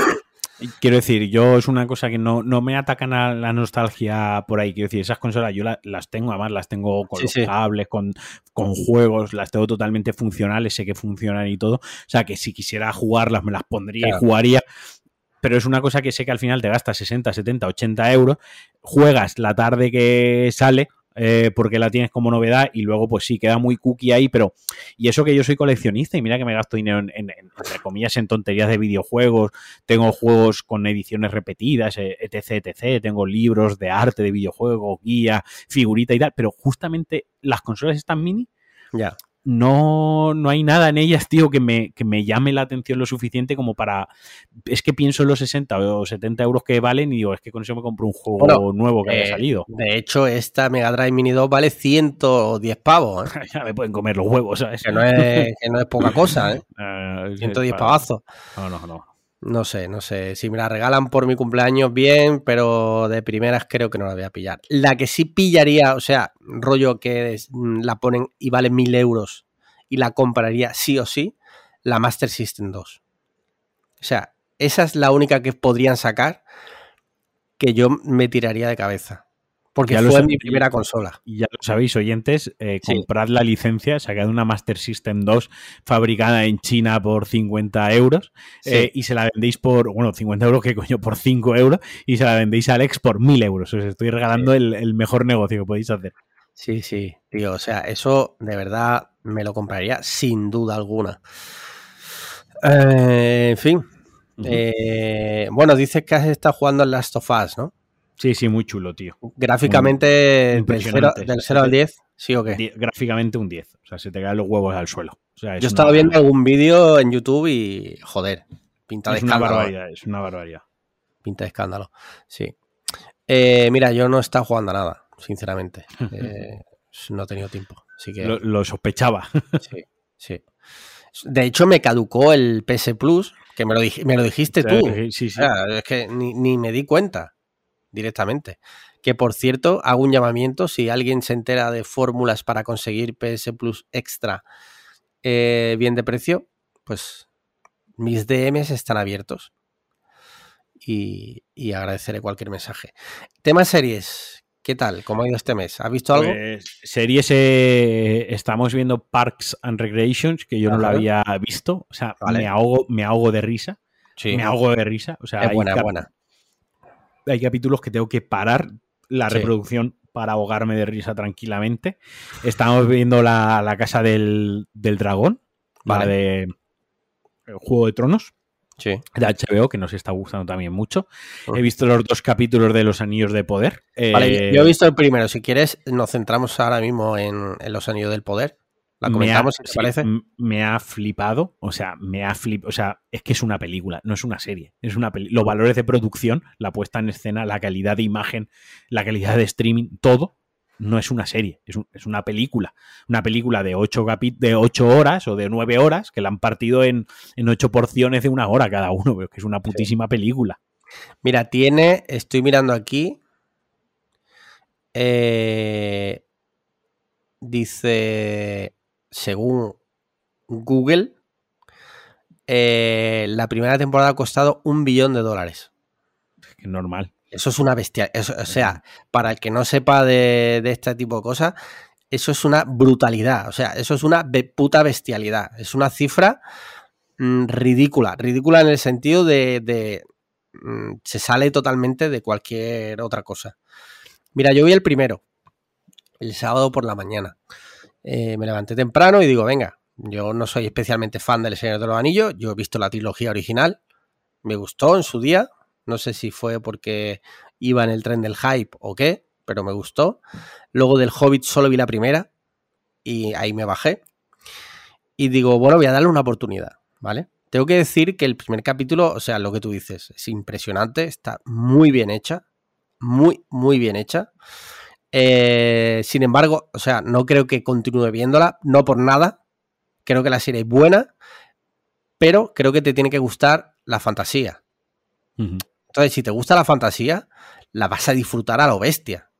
quiero decir, yo es una cosa que no, no me atacan a la nostalgia por ahí. Quiero decir, esas consolas yo la- las tengo, además las tengo con Sí, los sí. cables, con, con juegos, las tengo totalmente funcionales, sé que funcionan y todo. O sea, que si quisiera jugarlas me las pondría Claro. y jugaría. Pero es una cosa que sé que al final te gastas 60, 70, 80 euros, juegas la tarde que sale. Eh, porque la tienes como novedad y luego pues sí, queda muy cookie ahí, pero y eso que yo soy coleccionista y mira que me gasto dinero en, en- en, entre comillas en tonterías de videojuegos, tengo juegos con ediciones repetidas, eh, etc, etc, tengo libros de arte de videojuegos, guía, figurita y tal, pero justamente las consolas están mini, Ya. No, no hay nada en ellas, tío, que me, que me llame la atención lo suficiente como para... Es que pienso en los 60 o 70 euros que valen y digo, es que con eso me compro un juego Bueno, nuevo que Eh, haya salido. De hecho, esta Mega Drive Mini 2 vale 110 pavos, ¿eh? ya me pueden comer los huevos, ¿sabes? que, no es, que no es poca cosa, ¿eh? Eh, 110 para- pavazos. No, no, no. No sé, no sé. Si me la regalan por mi cumpleaños, bien, pero de primeras creo que no la voy a pillar. La que sí pillaría, o sea, rollo que mm, la ponen y vale mil euros y la compraría sí o sí, la Master System 2. O sea, esa es la única que podrían sacar que yo me tiraría de cabeza. Porque Ya fue mi primera consola. Y ya lo sabéis, oyentes, eh, Sí. comprad la licencia, sacad una Master System 2 fabricada en China por 50 euros Sí. eh, y se la vendéis por, bueno, 50 euros, que coño, por 5 euros y se la vendéis a Alex por 1000 euros. Os estoy regalando el, el mejor negocio que podéis hacer. Sí, sí, tío, o sea, eso de verdad me lo compraría sin duda alguna. Eh, en fin, eh, bueno, dices que has estado jugando en Last of Us, ¿no? Sí, sí, muy chulo, tío. Gráficamente del 0, impresionante. del 0 al 10, ¿sí o qué? Gráficamente un 10. O sea, se te caen los huevos al suelo. O sea, es Yo una- estaba viendo algún vídeo en YouTube y, joder, pinta de Es una escándalo. ¿eh? barbaridad, es una barbaridad. Pinta de escándalo, sí. Eh, mira, yo no he estado jugando a nada, sinceramente. Eh, no he tenido tiempo, así que... Lo, lo sospechaba. Sí, sí. De hecho, me caducó el PS Plus, que me lo, dij- me lo dijiste tú. Sí, sí, sí. O sea, es que ni, ni me di cuenta directamente. Que por cierto, hago un llamamiento si alguien se entera de fórmulas para conseguir PS Plus extra eh, bien de precio, pues mis DMs están abiertos. Y, y agradeceré cualquier mensaje. Tema series, ¿qué tal? ¿Cómo ha ido este mes? ¿Has visto algo? Pues, series, eh, estamos viendo Parks and Recreations, que yo no la Ajá. había visto. O sea, Vale. me, ahogo, me ahogo de risa. sí, Me ahogo de risa. O sea, es buena, cap- buena. Hay capítulos que tengo que parar la Sí. reproducción para ahogarme de risa tranquilamente. Estamos viendo la, la Casa del, del Dragón, la Vale. de el Juego de Tronos. Sí. de HBO, que nos está gustando también mucho. He visto los dos capítulos de Los Anillos de Poder. Vale, Eh, yo he visto el primero. Si quieres, nos centramos ahora mismo en, en los anillos del poder. La me comentamos, ha- si te sí, parece. m- me ha flipado, o sea, me ha flipado, o sea, es que es una película, no es una serie, es una peli los valores de producción, la puesta en escena, la calidad de imagen, la calidad de streaming, todo no es una serie, es, un- es una película, una película de ocho, capi- de ocho horas o de nueve horas que la han partido en, en ocho porciones de una hora cada uno, pero que es una putísima película. Mira, tiene, estoy mirando aquí. eh, dice, según Google, eh, la primera temporada ha costado un billón de dólares. Es que normal. Eso es una bestia. eso- o sea, para el que no sepa de, de este tipo de cosas, eso es una brutalidad. O sea, eso es una be- puta bestialidad. Es una cifra mm, ridícula. Ridícula en el sentido de. de, mm, se sale totalmente de cualquier otra cosa. Mira, yo vi el primero, el sábado por la mañana. Eh, me levanté temprano y digo, venga, yo no soy especialmente fan del Señor de los Anillos. Yo he visto la trilogía original. Me gustó en su día. No sé si fue porque iba en el tren del hype o qué. pero me gustó. Luego del Hobbit solo vi la primera y ahí me bajé. Y digo, bueno, voy a darle una oportunidad, ¿vale? Tengo que decir que el primer capítulo, o sea, lo que tú dices, es impresionante, está muy bien hecha, muy, muy bien hecha. Eh, sin embargo, o sea, no creo que continúe viéndola, no por nada. Creo que la serie es buena, pero creo que te tiene que gustar la fantasía. Entonces, si te gusta la fantasía, la vas a disfrutar a lo bestia.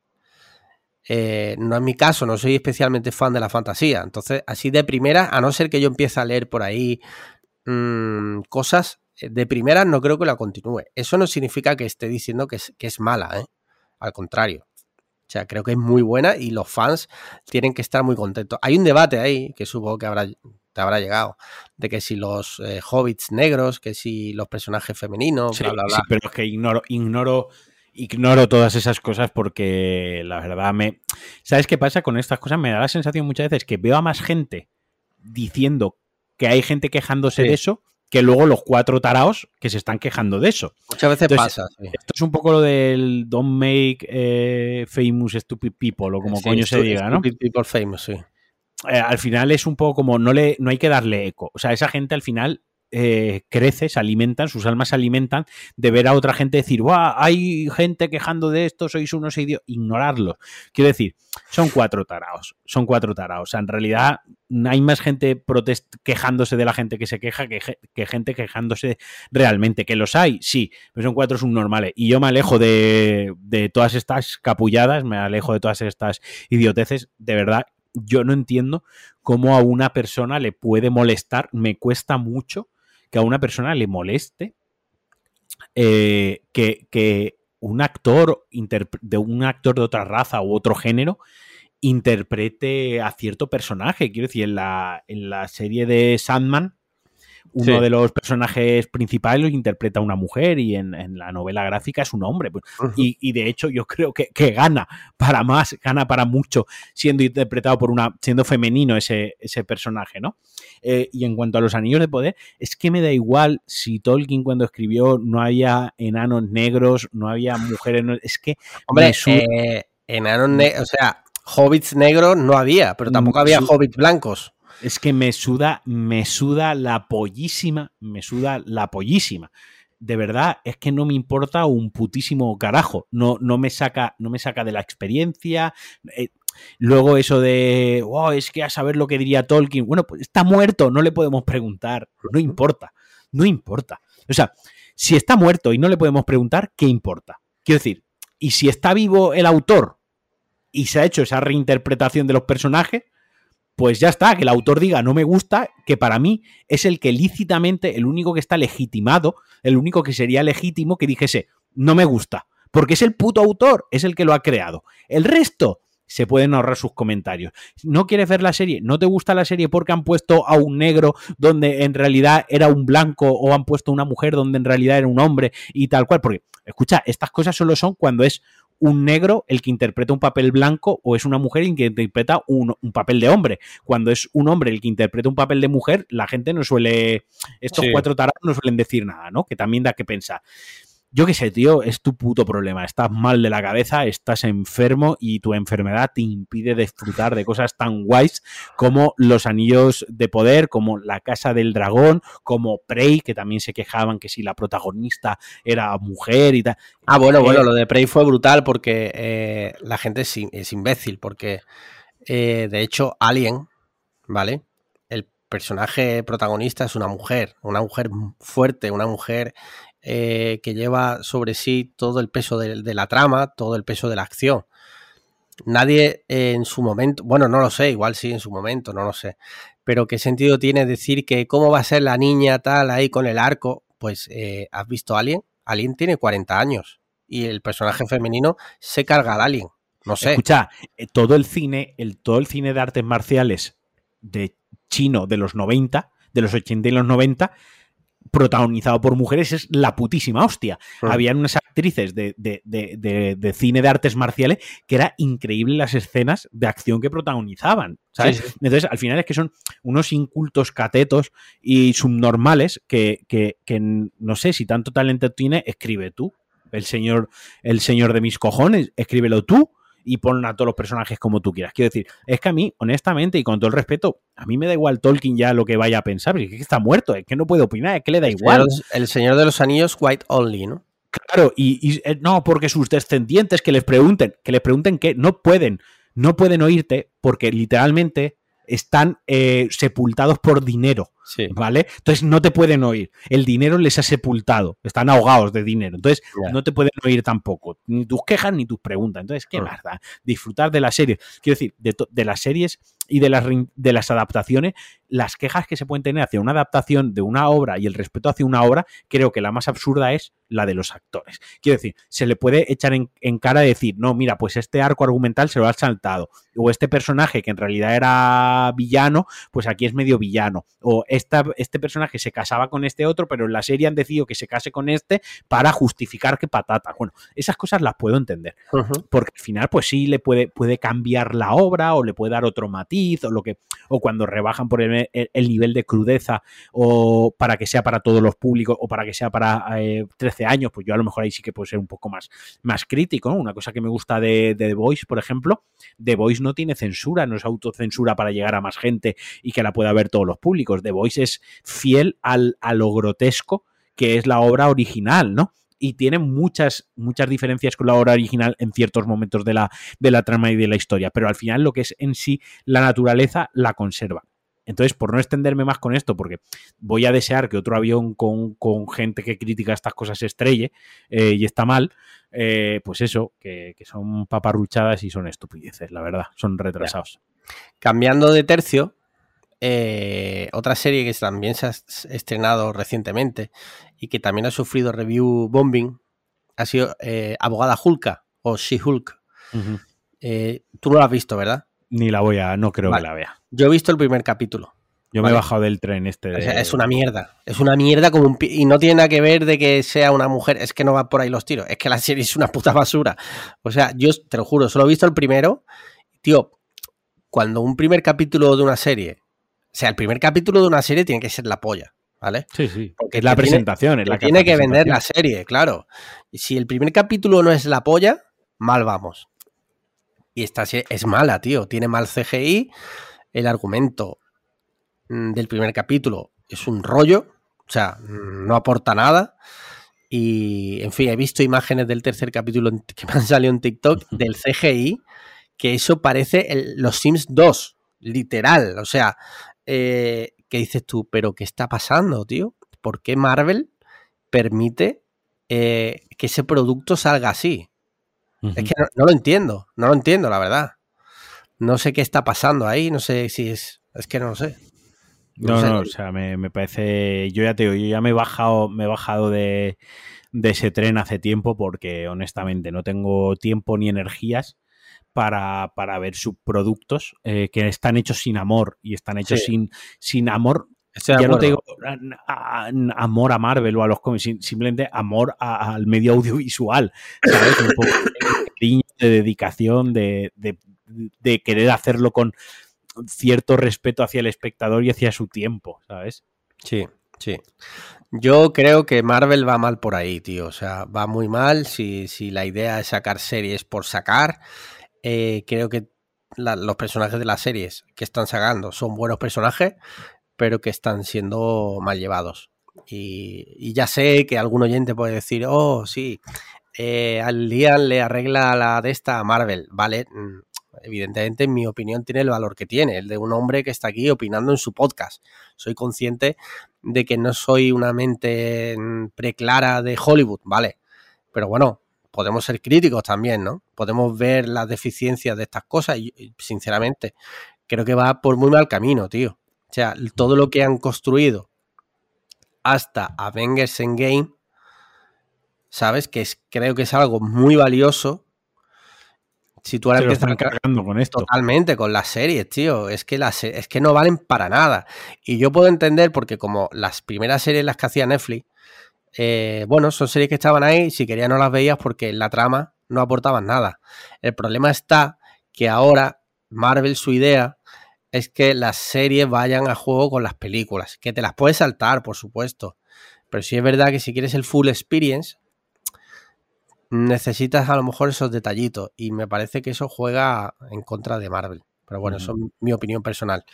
Eh, no es mi caso, no soy especialmente fan de la fantasía. Entonces, así de primera, a no ser que yo empiece a leer por ahí mmm, cosas, eh, de primera no creo que la continúe. Eso no significa que esté diciendo que es, que es mala, ¿eh? Al contrario. O sea, creo que es muy buena y los fans tienen que estar muy contentos. Hay un debate ahí, que supongo que habrá, te habrá llegado, de que si los eh, hobbits negros, que si los personajes femeninos, Sí, bla, bla, bla. sí, pero es que ignoro, ignoro, ignoro todas esas cosas porque la verdad me. ¿Sabes qué pasa con estas cosas? Me da la sensación muchas veces que veo a más gente diciendo que hay gente quejándose Sí. de eso que luego los cuatro taraos que se están quejando de eso. Muchas veces Entonces, pasa. sí. Esto es un poco lo del don't make eh, famous stupid people o como Sí, coño se diga, ¿no? stupid people famous, sí. eh, al final es un poco como no le no hay que darle eco. O sea, esa gente al final eh, crece, se alimentan, sus almas se alimentan de ver a otra gente decir, ¡guau! Hay gente quejando de esto, sois unos idiotas. Ignorarlos. Quiero decir, son cuatro taraos. Son cuatro taraos. O sea, en realidad hay más gente quejándose de la gente que se queja que, ge- que gente quejándose realmente. ¿Que los hay? Sí, pero son cuatro subnormales. Y yo me alejo de todas estas capulladas, me alejo de todas estas idioteces. De verdad, yo no entiendo cómo a una persona le puede molestar. Me cuesta mucho que a una persona le moleste eh, que, que un actor de un actor de otra raza u otro género interprete a cierto personaje. Quiero decir, en la, en la serie de Sandman, uno Sí. de los personajes principales lo interpreta una mujer y en, en la novela gráfica es un hombre. Pues, y, y de hecho yo creo que, que gana para más, gana para mucho siendo interpretado por una, siendo femenino ese, ese personaje, ¿no? Eh, y en cuanto a los anillos de poder, es que me da igual si Tolkien cuando escribió no había enanos negros, no había mujeres, no- es que Hombre, eh, enanos ne- o sea, hobbits negros no había, pero tampoco Mm, había su- hobbits blancos. Es que me suda, me suda la pollísima, me suda la pollísima. De verdad, es que no me importa un putísimo carajo. No, no me saca, no me saca de la experiencia. Eh, luego eso de, "Oh, es que a saber lo que diría Tolkien. Bueno, pues está muerto, no le podemos preguntar. No importa, no importa. O sea, si está muerto y no le podemos preguntar, ¿qué importa? Quiero decir, y si está vivo el autor y se ha hecho esa reinterpretación de los personajes, pues ya está, que el autor diga no me gusta, que para mí es el que lícitamente, el único que está legitimado, el único que sería legítimo que dijese no me gusta, porque es el puto autor, es el que lo ha creado. El resto se pueden ahorrar sus comentarios. ¿No quieres ver la serie? ¿No te gusta la serie porque han puesto a un negro donde en realidad era un blanco o han puesto a una mujer donde en realidad era un hombre y tal cual? Porque, escucha, estas cosas solo son cuando es un negro el que interpreta un papel blanco o es una mujer el que interpreta un, un papel de hombre. Cuando es un hombre el que interpreta un papel de mujer, la gente no suele, estos Sí. cuatro tarados no suelen decir nada, ¿no? Que también da que pensar. Yo qué sé, tío, es tu puto problema. Estás mal de la cabeza, estás enfermo y tu enfermedad te impide disfrutar de cosas tan guays como los anillos de poder, como la casa del dragón, como Prey, que también se quejaban que si la protagonista era mujer y tal. Ah, bueno, Eh, bueno, lo de Prey fue brutal porque eh, la gente es, es imbécil, porque eh, de hecho Alien, ¿vale? El personaje protagonista es una mujer, una mujer fuerte, una mujer eh, que lleva sobre sí todo el peso de, la trama, todo el peso de la acción. Nadie eh, en su momento, bueno, no lo sé, igual sí en su momento, no lo sé, pero qué sentido tiene decir que cómo va a ser la niña tal ahí con el arco, pues eh, ¿has visto Alien? Alien tiene 40 años y el personaje femenino se carga al Alien, no sé. Escucha, todo el cine, el, todo el cine de artes marciales de chino de los 90, de los 80 y los 90, protagonizado por mujeres, es la putísima hostia. Mm. Habían unas actrices de, de- de- de- de cine de artes marciales que era increíble las escenas de acción que protagonizaban. ¿sabes? Sí, sí. Entonces, al final es que son unos incultos catetos y subnormales que, que- que no sé si tanto talento tiene, escribe tú. El señor, el señor de mis cojones, escríbelo tú y pon a todos los personajes como tú quieras. Quiero decir, es que a mí, honestamente y con todo el respeto, a mí me da igual Tolkien ya lo que vaya a pensar, porque es que está muerto, es que no puede opinar, es que le da igual. el Señor de los Anillos, White Only, ¿no? Claro, y, eh, no, porque sus descendientes que les pregunten, que les pregunten que no pueden, no pueden oírte porque literalmente están eh, sepultados por dinero. ¿Vale? Entonces no te pueden oír. El dinero les ha sepultado. Están ahogados de dinero. Entonces no te pueden oír tampoco. Ni tus quejas ni tus preguntas. Entonces, ¿qué da? Disfrutar de la serie. Quiero decir, de, de las series y de las, de las adaptaciones, las quejas que se pueden tener hacia una adaptación de una obra y el respeto hacia una obra, creo que la más absurda es la de los actores. Quiero decir, se le puede echar en, cara y decir, no, mira, pues este arco argumental se lo ha saltado. O este personaje que en realidad era villano, pues aquí es medio villano. O esta, este personaje se casaba con este otro, pero en la serie han decidido que se case con este para justificar que patata. Bueno, esas cosas las puedo entender. Porque al final, pues sí, le puede, puede cambiar la obra o le puede dar otro matiz o lo que. O cuando rebajan por el, nivel de crudeza o para que sea para todos los públicos o para que sea para 13 eh, años, pues yo a lo mejor ahí sí que puedo ser un poco más, más crítico. Una cosa que me gusta de, de The Voice, por ejemplo, The Voice no tiene censura, no es autocensura para llegar a más gente y que la pueda ver todos los públicos. The Voice es fiel al, a lo grotesco que es la obra original, ¿no? Y tiene muchas, muchas diferencias con la obra original en ciertos momentos de la, de la trama y de la historia, pero al final lo que es en sí la naturaleza la conserva. Entonces, por no extenderme más con esto, porque voy a desear que otro avión con, gente que critica estas cosas estrelle eh, y está mal, eh, pues eso, que, son paparruchadas y son estupideces, la verdad, son retrasados. Cambiando de tercio, eh, otra serie que también se ha estrenado recientemente y que también ha sufrido review bombing ha sido Abogada Hulka o She-Hulk. tú no la has visto, ¿verdad? Ni la voy a, no creo que la vea. Yo he visto el primer capítulo. Yo me he bajado del tren este. es una mierda. Es una mierda como un... Y no tiene nada que ver de que sea una mujer. Es que no va por ahí los tiros. Es que la serie es una puta basura. O sea, yo te lo juro, solo he visto el primero. Tío, cuando un primer capítulo de una serie... O sea, el primer capítulo de una serie tiene que ser la polla. ¿Vale? Sí, sí. Porque es la presentación. es la tiene que vender la serie, claro. Y si el primer capítulo no es la polla, mal vamos. Y esta es mala, tío. Tiene mal CGI. El argumento mm, del primer capítulo es un rollo. O sea, no aporta nada. Y, en fin, he visto imágenes del tercer capítulo que me han salido en TikTok del CGI, que eso parece los Sims 2, literal. O sea, eh, ¿qué dices tú? ¿Pero qué está pasando, tío? ¿Por qué Marvel permite eh, que ese producto salga así? Es que no, lo entiendo, no lo entiendo, la verdad. No sé qué está pasando ahí, no sé si es. Es que no lo sé. No, no, o sea, me, parece. Yo ya te digo, yo ya me he bajado, me he bajado de, ese tren hace tiempo porque honestamente no tengo tiempo ni energías para, ver subproductos eh, que están hechos sin amor y están hechos sin, sin amor ya no te digo amor a Marvel o a los cómics, simplemente amor al medio audiovisual, ¿sabes? Un poco de, de dedicación, de, querer hacerlo con cierto respeto hacia el espectador y hacia su tiempo, ¿sabes? Sí, sí. Yo creo que Marvel va mal por ahí, tío. O sea, va muy mal. Si, si la idea es sacar series por sacar, eh, creo que los personajes de las series que están sacando son buenos personajes pero que están siendo mal llevados. Y, ya sé que algún oyente puede decir, oh, sí, eh, al día le arregla la de esta a Marvel. Vale, mm, evidentemente, en mi opinión, tiene el valor que tiene, el de un hombre que está aquí opinando en su podcast. Soy consciente de que no soy una mente mm, preclara de Hollywood, ¿vale? Pero bueno, podemos ser críticos también, ¿no? Podemos ver las deficiencias de estas cosas y, sinceramente, creo que va por muy mal camino, tío. O sea, todo lo que han construido hasta Avengers Endgame, ¿sabes? Que es, creo que es algo muy valioso. Si tú ahora empiezas cargando con esto. Totalmente, con las series, tío. Es que, las, es que no valen para nada. Y yo puedo entender, porque como las primeras series las que hacía Netflix, eh, bueno, son series que estaban ahí, si querías no las veías porque en la trama no aportaban nada. El problema está que ahora Marvel, su idea es que las series vayan a juego con las películas, que te las puedes saltar, por supuesto, pero si es verdad que si quieres el full experience, necesitas a lo mejor esos detallitos y me parece que eso juega en contra de Marvel. Pero bueno, eso es mi opinión personal.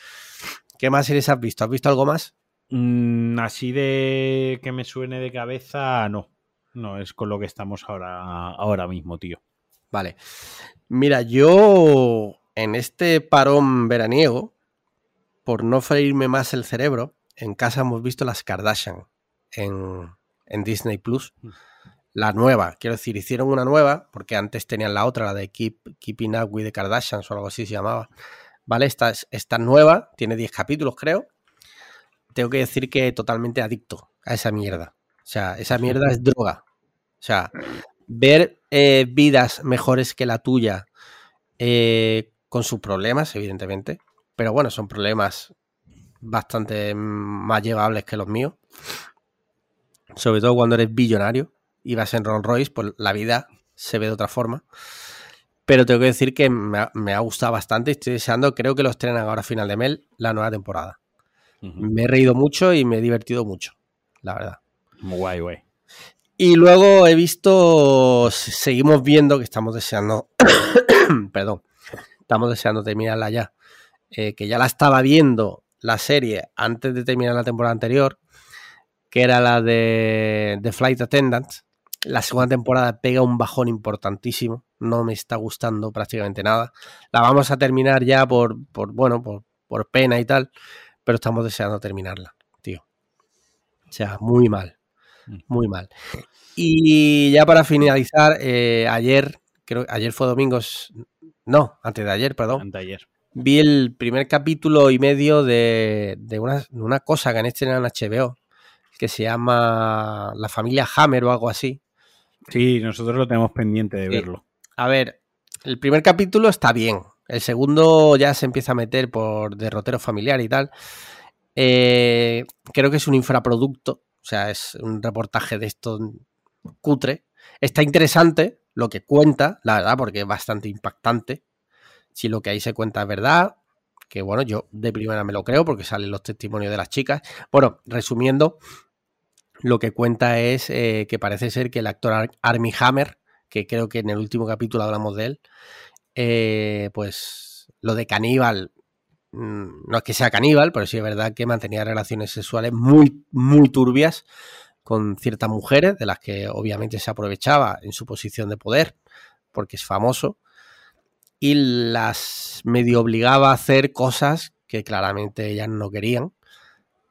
¿Qué más series has visto? ¿Has visto algo más? Mm, así de que me suene de cabeza, no. No, es con lo que estamos ahora, ahora mismo, tío. Vale. Mira, yo en este parón veraniego, por no freírme más el cerebro, en casa hemos visto las Kardashian en, en Disney Plus. Mm. La nueva, quiero decir, hicieron una nueva, porque antes tenían la otra, la de Keep, Keeping Up with the Kardashians o algo así se llamaba. ¿Vale? Esta, esta nueva, tiene 10 capítulos, creo. Tengo que decir que totalmente adicto a esa mierda. O sea, esa mierda es droga. O sea, ver eh, vidas mejores que la tuya eh, con sus problemas, evidentemente. Pero bueno, son problemas bastante más llevables que los míos. Sobre todo cuando eres billonario y vas en Rolls Royce, pues la vida se ve de otra forma. Pero tengo que decir que me ha, gustado bastante. Estoy deseando, creo que lo estrenan ahora a final de mes, la nueva temporada. Me he reído mucho y me he divertido mucho, la verdad. Muy guay, guay. Y luego he visto, seguimos viendo que estamos deseando, perdón, estamos deseando terminarla ya, eh, que ya la estaba viendo la serie antes de terminar la temporada anterior, que era la de, de Flight Attendants, la segunda temporada pega un bajón importantísimo. No me está gustando prácticamente nada. La vamos a terminar ya por, por bueno, por, pena y tal. Pero estamos deseando terminarla, tío. O sea, muy mal. Mm. Muy mal. Y ya para finalizar, eh, ayer, creo ayer fue domingo. No, antes de ayer, perdón. Antes de ayer. Vi el primer capítulo y medio de, una, una cosa que han estrenado en HBO, que se llama La familia Hammer o algo así. Sí, nosotros lo tenemos pendiente de verlo. A ver, el primer capítulo está bien. El segundo ya se empieza a meter por derrotero familiar y tal. Eh, creo que es un infraproducto. O sea, es un reportaje de esto cutre. Está interesante lo que cuenta, la verdad, porque es bastante impactante. Si lo que ahí se cuenta es verdad, que bueno, yo de primera me lo creo porque salen los testimonios de las chicas. Bueno, resumiendo, lo que cuenta es eh, que parece ser que el actor Army Hammer, que creo que en el último capítulo hablamos de él, eh, pues lo de caníbal, mm, no es que sea caníbal, pero sí es verdad que mantenía relaciones sexuales muy, muy turbias con ciertas mujeres, de las que obviamente se aprovechaba en su posición de poder, porque es famoso, y las medio obligaba a hacer cosas que claramente ellas no querían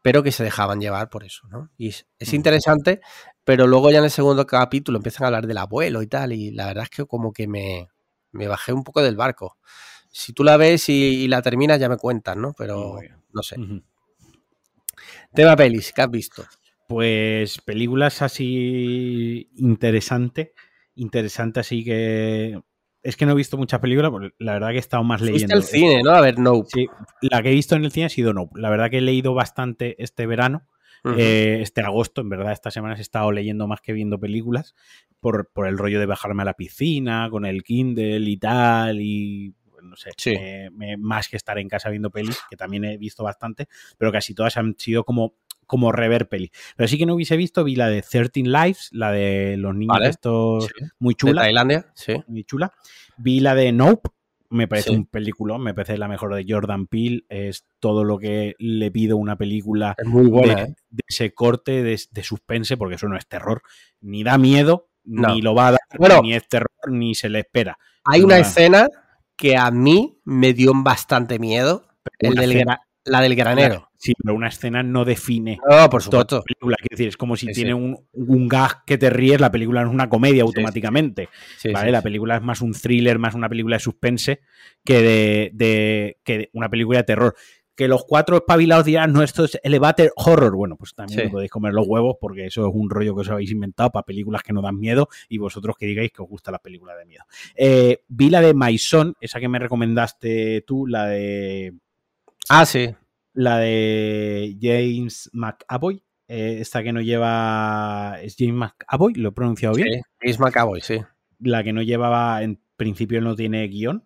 pero que se dejaban llevar por eso, ¿no? Y es, interesante, pero luego ya en el segundo capítulo empiezan a hablar del abuelo y tal, y la verdad es que como que me, bajé un poco del barco. Si tú la ves y, la terminas ya me cuentas, ¿no? Pero no sé. Tema pelis, ¿qué has visto? Pues películas así interesante, interesante así que es que no he visto muchas películas, porque la verdad que he estado más leyendo. el cine, ¿no? A ver, no. Sí, la que he visto en el cine ha sido no. La verdad que he leído bastante este verano, eh, este agosto, en verdad, estas semanas he estado leyendo más que viendo películas, por, por el rollo de bajarme a la piscina, con el Kindle y tal, y no sé, más que estar en casa viendo pelis, que también he visto bastante, pero casi todas han sido como como rever peli. Pero sí que no hubiese visto, vi la de 13 Lives, la de los niños estos muy chula. De Tailandia, sí. Muy chula. Vi la de Nope, me parece un película, me parece la mejor de Jordan Peele, es todo lo que le pido una película muy buena, de, ¿eh? ese corte de, suspense, porque eso no es terror, ni da miedo, ni lo va a dar, ni es terror, ni se le espera. Hay una escena que a mí me dio bastante miedo, el del, la del granero. Sí, pero una escena no define. No, por supuesto. La película. decir, es como si tiene Un, un, gag que te ríes, la película no es una comedia automáticamente. ¿vale? la película es más un thriller, más una película de suspense que de, que una película de terror. Que los cuatro espabilados dirán, no, esto es elevator horror. Bueno, pues también podéis comer los huevos porque eso es un rollo que os habéis inventado para películas que no dan miedo y vosotros que digáis que os gusta la película de miedo. Eh, vi la de Maison, esa que me recomendaste tú, la de Ah, sí. La de James McAvoy. Eh, esta que no lleva. ¿Es James McAvoy? ¿Lo he pronunciado bien? Sí, James McAvoy, sí. La que no llevaba. En principio no tiene guion.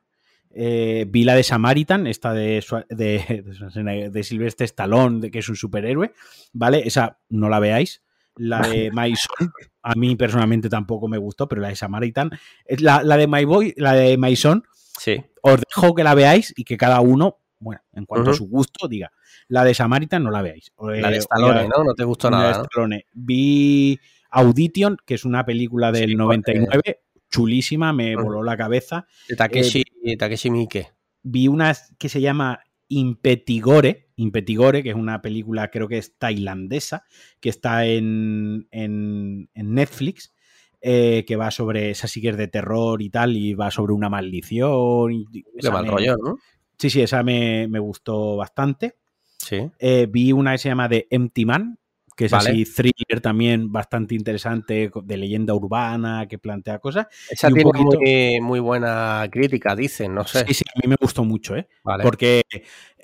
Eh, vi la de Samaritan, esta de, de, de, Silvestre Stallone, de, que es un superhéroe. ¿Vale? Esa no la veáis. La de Maison, A mí personalmente tampoco me gustó, pero la de Samaritan, la, la de My Boy, la de My Son, Sí. os dejo que la veáis y que cada uno, bueno, en cuanto a su gusto, diga. La de Samaritan no la veáis. La de Eh, Stallone, ¿no? No te gustó la de nada, ¿no? Stallone. Vi Audition, que es una película del Sí, 99, chulísima, me voló la cabeza. De Takeshi, Eh, Takeshi Miike. Vi una que se llama Impetigore, Impetigore, que es una película, creo que es tailandesa, que está en, en- en Netflix, eh, que va sobre, esa sí que es de terror y tal, y va sobre una maldición. y- Qué mal rollo, ¿no? Sí, sí, esa me, me gustó bastante. Sí. Eh, vi una que se llama The Empty Man, que es Vale. así thriller también bastante interesante, de leyenda urbana, que plantea cosas. Esa Y un tiene poquito- muy, muy buena crítica, dicen, no sé. Sí, sí, a mí me gustó mucho, ¿eh? Vale. Porque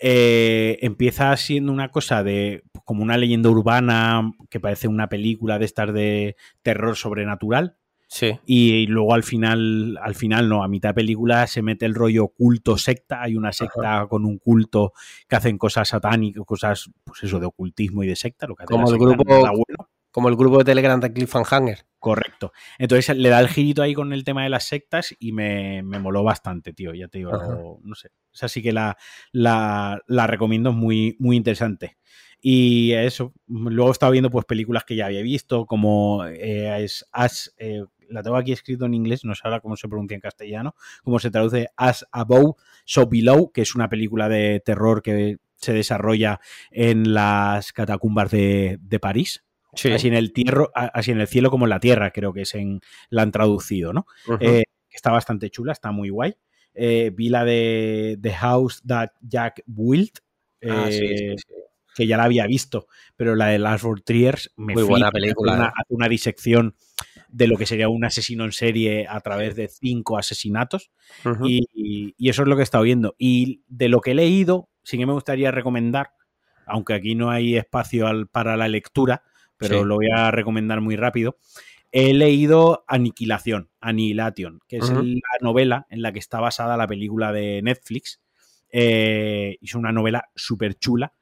eh, empieza siendo una cosa de pues, como una leyenda urbana que parece una película de estas de terror sobrenatural. Sí. Y, luego al final, al final no, a mitad de película se mete el rollo culto secta. Hay una secta con un culto que hacen cosas satánicas, cosas, pues eso, de ocultismo y de secta. Lo que hace Como el grupo- nada bueno. Como el grupo de Telegram de Cliffhanger. Correcto. Entonces le da el girito ahí con el tema de las sectas y me, me moló bastante, tío. Ya te digo, no, no sé. Esa sí que la, la, la recomiendo, es muy, muy interesante. Y eso, luego he estado viendo pues películas que ya había visto, como eh, es As, eh, la tengo aquí escrito en inglés, no sé ahora cómo se pronuncia en castellano, cómo se traduce As Above, So Below, que es una película de terror que se desarrolla en las catacumbas de, de París. Sí. Así en el tierro, así en el cielo como en la tierra, creo que es en la han traducido, ¿no? Eh, está bastante chula, está muy guay. Eh, vi la de The House That Jack Built, Ah, sí, eh, sí, sí. que ya la había visto, pero la de Last for Triers me Muy buena flipa, película, Hace una, hace una disección de lo que sería un asesino en serie a través de cinco asesinatos. Y, y- y eso es lo que he estado viendo. Y de lo que he leído, sí que me gustaría recomendar, aunque aquí no hay espacio al- para la lectura, pero Sí. lo voy a recomendar muy rápido. He leído Aniquilación, Annihilation, que es la novela en la que está basada la película de Netflix. Eh, es una novela súper chula,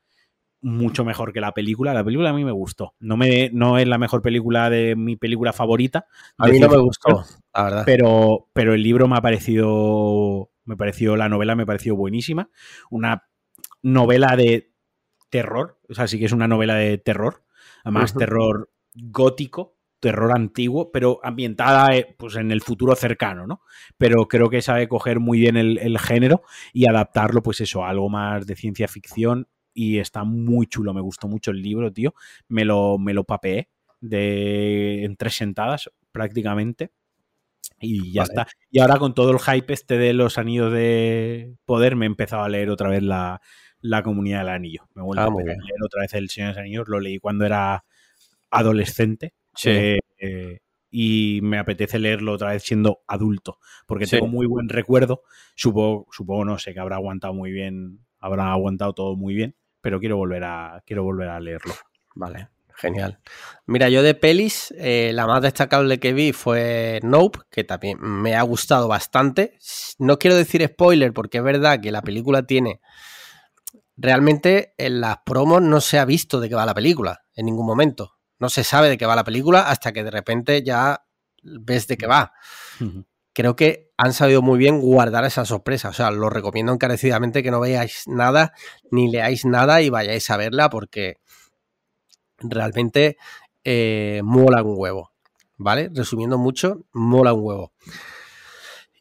mucho mejor que la película. La película a mí me gustó. No, me, no es la mejor película de mi película favorita. A mí no me gustó, la verdad. pero, pero el libro me ha parecido. Me pareció, la novela me pareció buenísima. Una novela de terror. O sea, sí que es una novela de terror. Además, terror gótico, terror antiguo, pero ambientada eh, pues, en el futuro cercano, ¿no? Pero creo que sabe coger muy bien el, el género y adaptarlo, pues eso, a algo más de ciencia ficción. Y está muy chulo, me gustó mucho el libro, tío. Me lo, me lo papeé de, en tres sentadas prácticamente. Y ya Vale. está. Y ahora con todo el hype este de los anillos de poder, me he empezado a leer otra vez la, la comunidad del anillo. Me he vuelto Ah, a leer otra vez el Señor de los Anillos. Lo leí cuando era adolescente. Sí. eh, eh, y me apetece leerlo otra vez siendo adulto. Porque Sí. tengo muy buen recuerdo. Supongo, supongo, no sé, que habrá aguantado muy bien. Habrá aguantado todo muy bien. Pero quiero volver a, quiero volver a leerlo. Vale, genial. Mira, yo de pelis, eh, la más destacable que vi fue Nope, que también me ha gustado bastante. No quiero decir spoiler, porque es verdad que la película tiene. Realmente en las promos no se ha visto de qué va la película en ningún momento. No se sabe de qué va la película hasta que de repente ya ves de qué va. Creo que han sabido muy bien guardar esa sorpresa. O sea, lo recomiendo encarecidamente que no veáis nada ni leáis nada y vayáis a verla porque realmente eh, mola un huevo. ¿Vale? Resumiendo mucho, mola un huevo.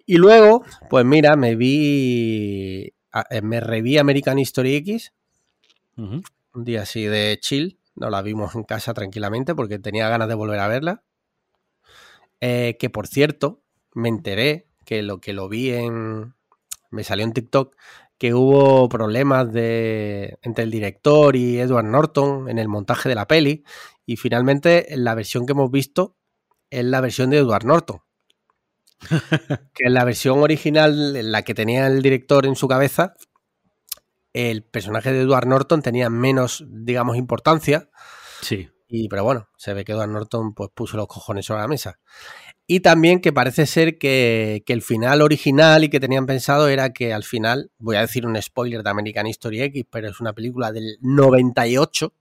Y luego, pues mira, me vi. a- eh, Me reví American History X. Un día así de chill. Nos la vimos en casa tranquilamente porque tenía ganas de volver a verla. Eh, que por cierto, me enteré que lo que lo vi en. Me salió en TikTok que hubo problemas de, entre el director y Edward Norton en el montaje de la peli. Y finalmente, en la versión que hemos visto es la versión de Edward Norton. que en la versión original, en la que tenía el director en su cabeza, el personaje de Edward Norton tenía menos, digamos, importancia. Sí. Y, pero bueno, se ve que Edward Norton pues, puso los cojones sobre la mesa. Y también que parece ser que, que el final original y que tenían pensado era que al final, voy a decir un spoiler de American History X, pero es una película del 98,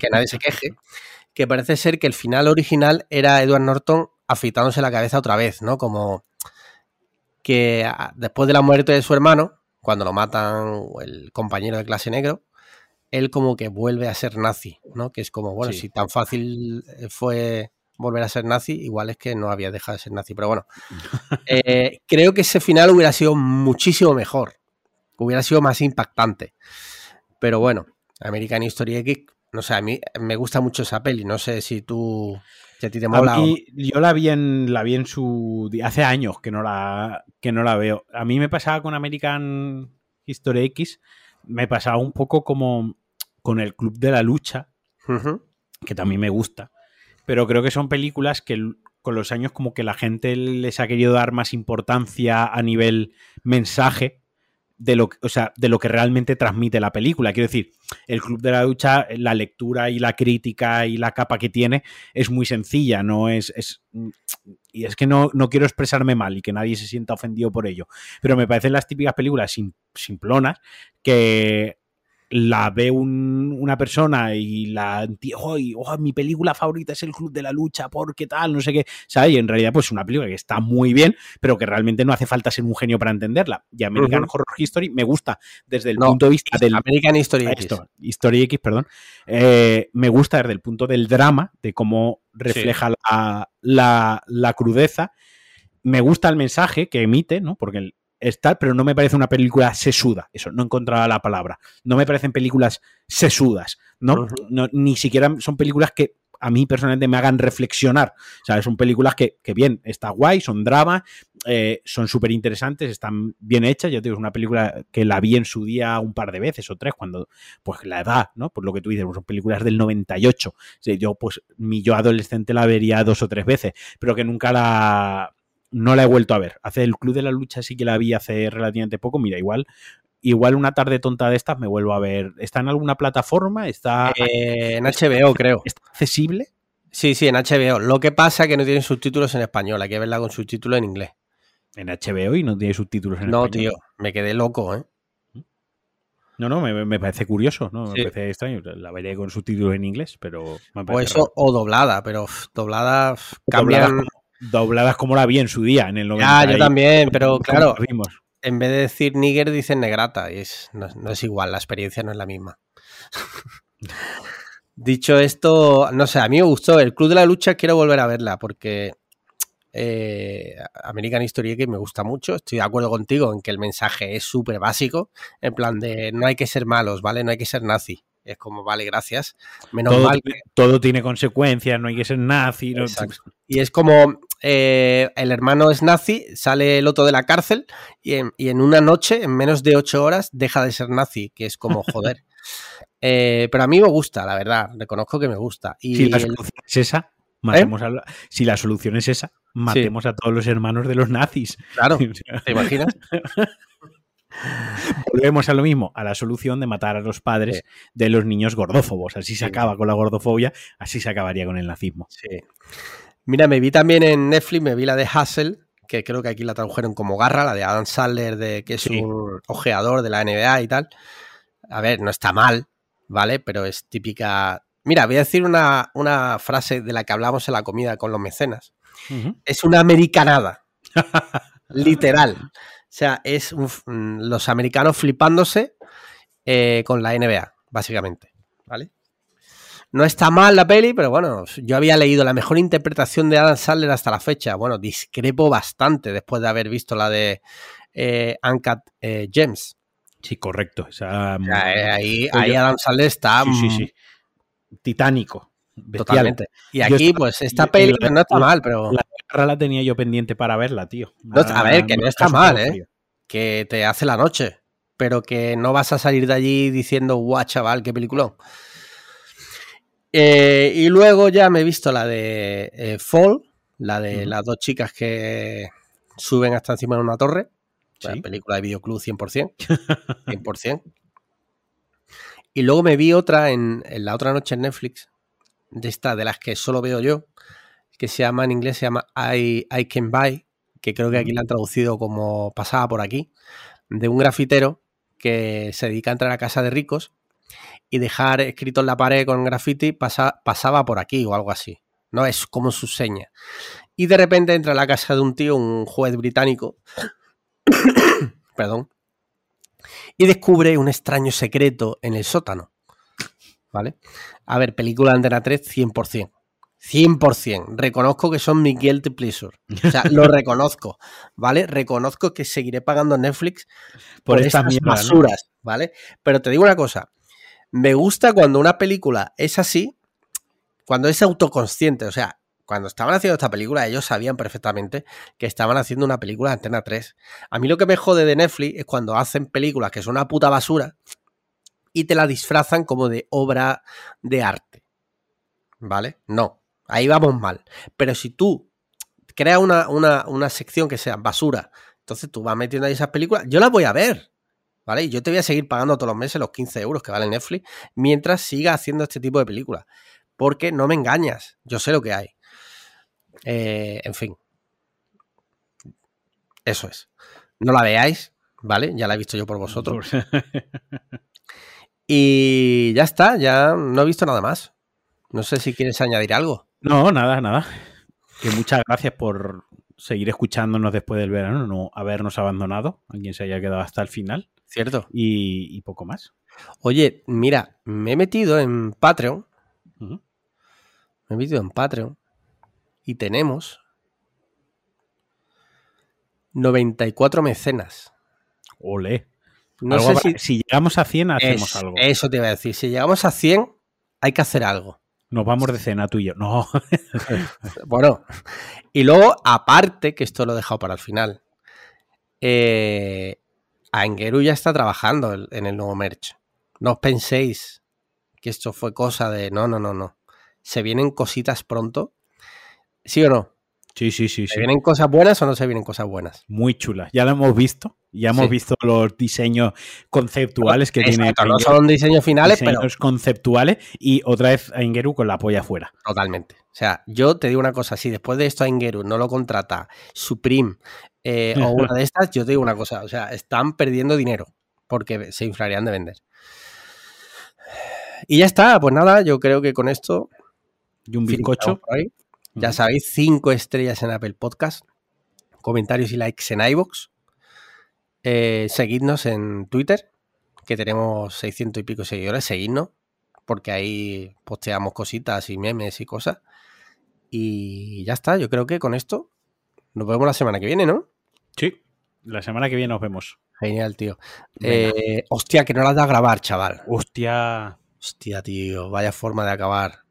que nadie se queje, que parece ser que el final original era Edward Norton afeitándose la cabeza otra vez, ¿no? Como que después de la muerte de su hermano, cuando lo matan el compañero de clase negro, él como que vuelve a ser nazi, ¿no? Que es como, bueno, si tan fácil fue volver a ser nazi, igual es que no había dejado de ser nazi. Pero bueno, eh, creo que ese final hubiera sido muchísimo mejor, hubiera sido más impactante. Pero bueno, American History X, no sé, a mí me gusta mucho esa peli, no sé si tú... Si a ti te mola. yo la vi en la vi en su hace años que no la que no la veo. A mí me pasaba con American History X, me pasaba un poco como con el Club de la Lucha, que también me gusta. Pero creo que son películas que con los años como que la gente les ha querido dar más importancia a nivel mensaje de lo, o sea, de lo que realmente transmite la película. Quiero decir, el Club de la Lucha, la lectura y la crítica y la capa que tiene es muy sencilla, no es... es y es que no, no, quiero expresarme mal y que nadie se sienta ofendido por ello. Pero me parecen las típicas películas simplonas que la ve una persona y la oh, oh, mi película favorita es el Club de la Lucha, porque tal, no sé qué, ¿sabes? Y en realidad, pues una película que está muy bien, pero que realmente no hace falta ser un genio para entenderla. Y American Horror History me gusta desde el punto de vista del. American History X. History X, perdón. Eh, me gusta desde el punto del drama, de cómo refleja la, la crudeza. Me gusta el mensaje que emite, ¿no? Porque el, estar, pero no me parece una película sesuda. Eso, no encontraba la palabra. No me parecen películas sesudas, ¿no? ni siquiera son películas que a mí personalmente me hagan reflexionar. O sea, son películas que, bien, está guay, son drama, eh, son súper interesantes, están bien hechas. Yo tengo una película que la vi en su día un par de veces o tres, cuando, pues la edad, ¿no? Por lo que tú dices, pues, son películas del 98. yo, pues, mi yo adolescente la vería dos o tres veces, pero que nunca la no la he vuelto a ver. Hace el Club de la Lucha sí que la vi hace relativamente poco. Mira, igual igual una tarde tonta de estas me vuelvo a ver. ¿Está en alguna plataforma? ¿Está eh, en HBO, creo. ¿Está accesible? Sí, sí, en HBO. Lo que pasa es que no tiene subtítulos en español. Hay que verla con subtítulos en inglés. En HBO y no tiene subtítulos en español. No, tío, me quedé loco, ¿eh? No, no, me, parece curioso, ¿no? Me parece extraño. La veré con subtítulos en inglés, pero. o eso, o doblada, pero doblada cambian dobladas como la vi en su día, en el 90. Ah, yo también, pero claro, en vez de decir nigger dicen negrata y es, no, es igual, la experiencia no es la misma. Dicho esto, no sé, a mí me gustó. El Club de la Lucha quiero volver a verla porque eh, American History X me gusta mucho. Estoy de acuerdo contigo en que el mensaje es súper básico. En plan de no hay que ser malos, ¿vale? No hay que ser nazi. Es como, vale, gracias. Menos todo, mal. Todo tiene consecuencias, no hay que ser nazi. Y es como eh, el hermano es nazi, sale el otro de la cárcel y en, una noche, en menos de ocho horas, deja de ser nazi, que es como joder. Eh, pero a mí me gusta, la verdad, reconozco que me gusta. Y si la solución es esa, matemos a si la solución es esa, matemos a todos los hermanos de los nazis. Claro, ¿te imaginas? Volvemos a lo mismo, a la solución de matar a los padres de los niños gordófobos. Así se acaba con la gordofobia, así se acabaría con el nazismo. Sí. Mira, me vi también en Netflix, me vi la de Hustle, que creo que aquí la tradujeron como Garra, la de Adam Sandler, de, que es un ojeador de la NBA y tal. A ver, no está mal, ¿vale? Pero es típica... Mira, voy a decir una, frase de la que hablamos en la comida con los mecenas. Es una americanada. Literal. O sea, es los americanos flipándose eh, con la NBA, básicamente. ¿Vale? No está mal la peli, pero bueno, yo había leído la mejor interpretación de Adam Sandler hasta la fecha. Bueno, discrepo bastante después de haber visto la de eh, Uncut eh, Gems. Sí, correcto. ahí, Adam Sandler está. Sí, sí, sí. Titánico. Totalmente. Y aquí, pues, esta peli no está mal, pero. La guerra la tenía yo pendiente para verla, tío. a ver, que no está mal, ¿eh? Que te hace la noche. Pero que no vas a salir de allí diciendo, guau, chaval, qué película. Eh, y luego ya me he visto la de eh, Fall, la de las dos chicas que suben hasta encima de una torre. La película de videoclub 100%. 100%. y luego me vi otra en, en la otra noche en Netflix, de esta, de las que solo veo yo, que se llama en inglés, se llama I, I Can Buy, que creo que aquí la han traducido como pasaba por aquí, de un grafitero que se dedica a entrar a casa de ricos y dejar escrito en la pared con graffiti pasaba por aquí o algo así. No es como su seña. Y de repente entra a la casa de un tío, un juez británico, perdón, y descubre un extraño secreto en el sótano. ¿Vale? A ver, película de Antena 3, 100%. 100%. Reconozco que son mi guilty pleasure. O sea, lo reconozco, ¿vale? Reconozco que seguiré pagando Netflix por, estas basuras, ¿vale? Pero te digo una cosa. Me gusta cuando una película es así, cuando es autoconsciente. O sea, cuando estaban haciendo esta película, ellos sabían perfectamente que estaban haciendo una película de Antena 3. A mí lo que me jode de Netflix es cuando hacen películas que son una puta basura y te la disfrazan como de obra de arte. ¿Vale? No. Ahí vamos mal. Pero si tú creas una, sección que sea basura, entonces tú vas metiendo ahí esas películas, yo las voy a ver. ¿Vale? Yo te voy a seguir pagando todos los meses los 15 euros que vale Netflix mientras siga haciendo este tipo de películas. Porque no me engañas. Yo sé lo que hay. Eh, en fin. Eso es. No la veáis, ¿vale? Ya la he visto yo por vosotros. y ya está, ya no he visto nada más. No sé si quieres añadir algo. No, nada, nada. Que muchas gracias por seguir escuchándonos después del verano, no habernos abandonado, a quien se haya quedado hasta el final. Cierto. Y, poco más. Oye, mira, me he metido en Patreon. Me he metido en Patreon. Y tenemos 94 mecenas. Ole. No sé si... si... llegamos a 100 hacemos algo. Eso te iba a decir. Si llegamos a 100 hay que hacer algo. Nos vamos de cena tú y yo. No. bueno, y luego, aparte, que esto lo he dejado para el final, eh, Angeru ya está trabajando en el nuevo merch. No os penséis que esto fue cosa de. No, no, no, no. Se vienen cositas pronto. ¿Sí o no? Sí, sí, sí. ¿Se vienen cosas buenas o no se vienen cosas buenas? Muy chulas. Ya lo hemos visto. Ya hemos visto los diseños conceptuales que tiene. No son diseños finales, diseños conceptuales y otra vez a Ingeru con la polla afuera. Totalmente. O sea, yo te digo una cosa, si después de esto a Ingeru no lo contrata Supreme eh, o una de estas, yo te digo una cosa, o sea, están perdiendo dinero porque se inflarían de vender. Y ya está, pues nada, yo creo que con esto. Y un bizcocho. Ya sabéis, cinco estrellas en Apple Podcast, comentarios y likes en iBox eh, seguidnos en Twitter, que tenemos 600 y pico seguidores. Seguidnos, porque ahí posteamos cositas y memes y cosas. Y ya está, yo creo que con esto nos vemos la semana que viene, ¿no? Sí, la semana que viene nos vemos. Genial, tío. Eh, hostia, que no las da a grabar, chaval. Hostia. Hostia, tío, vaya forma de acabar.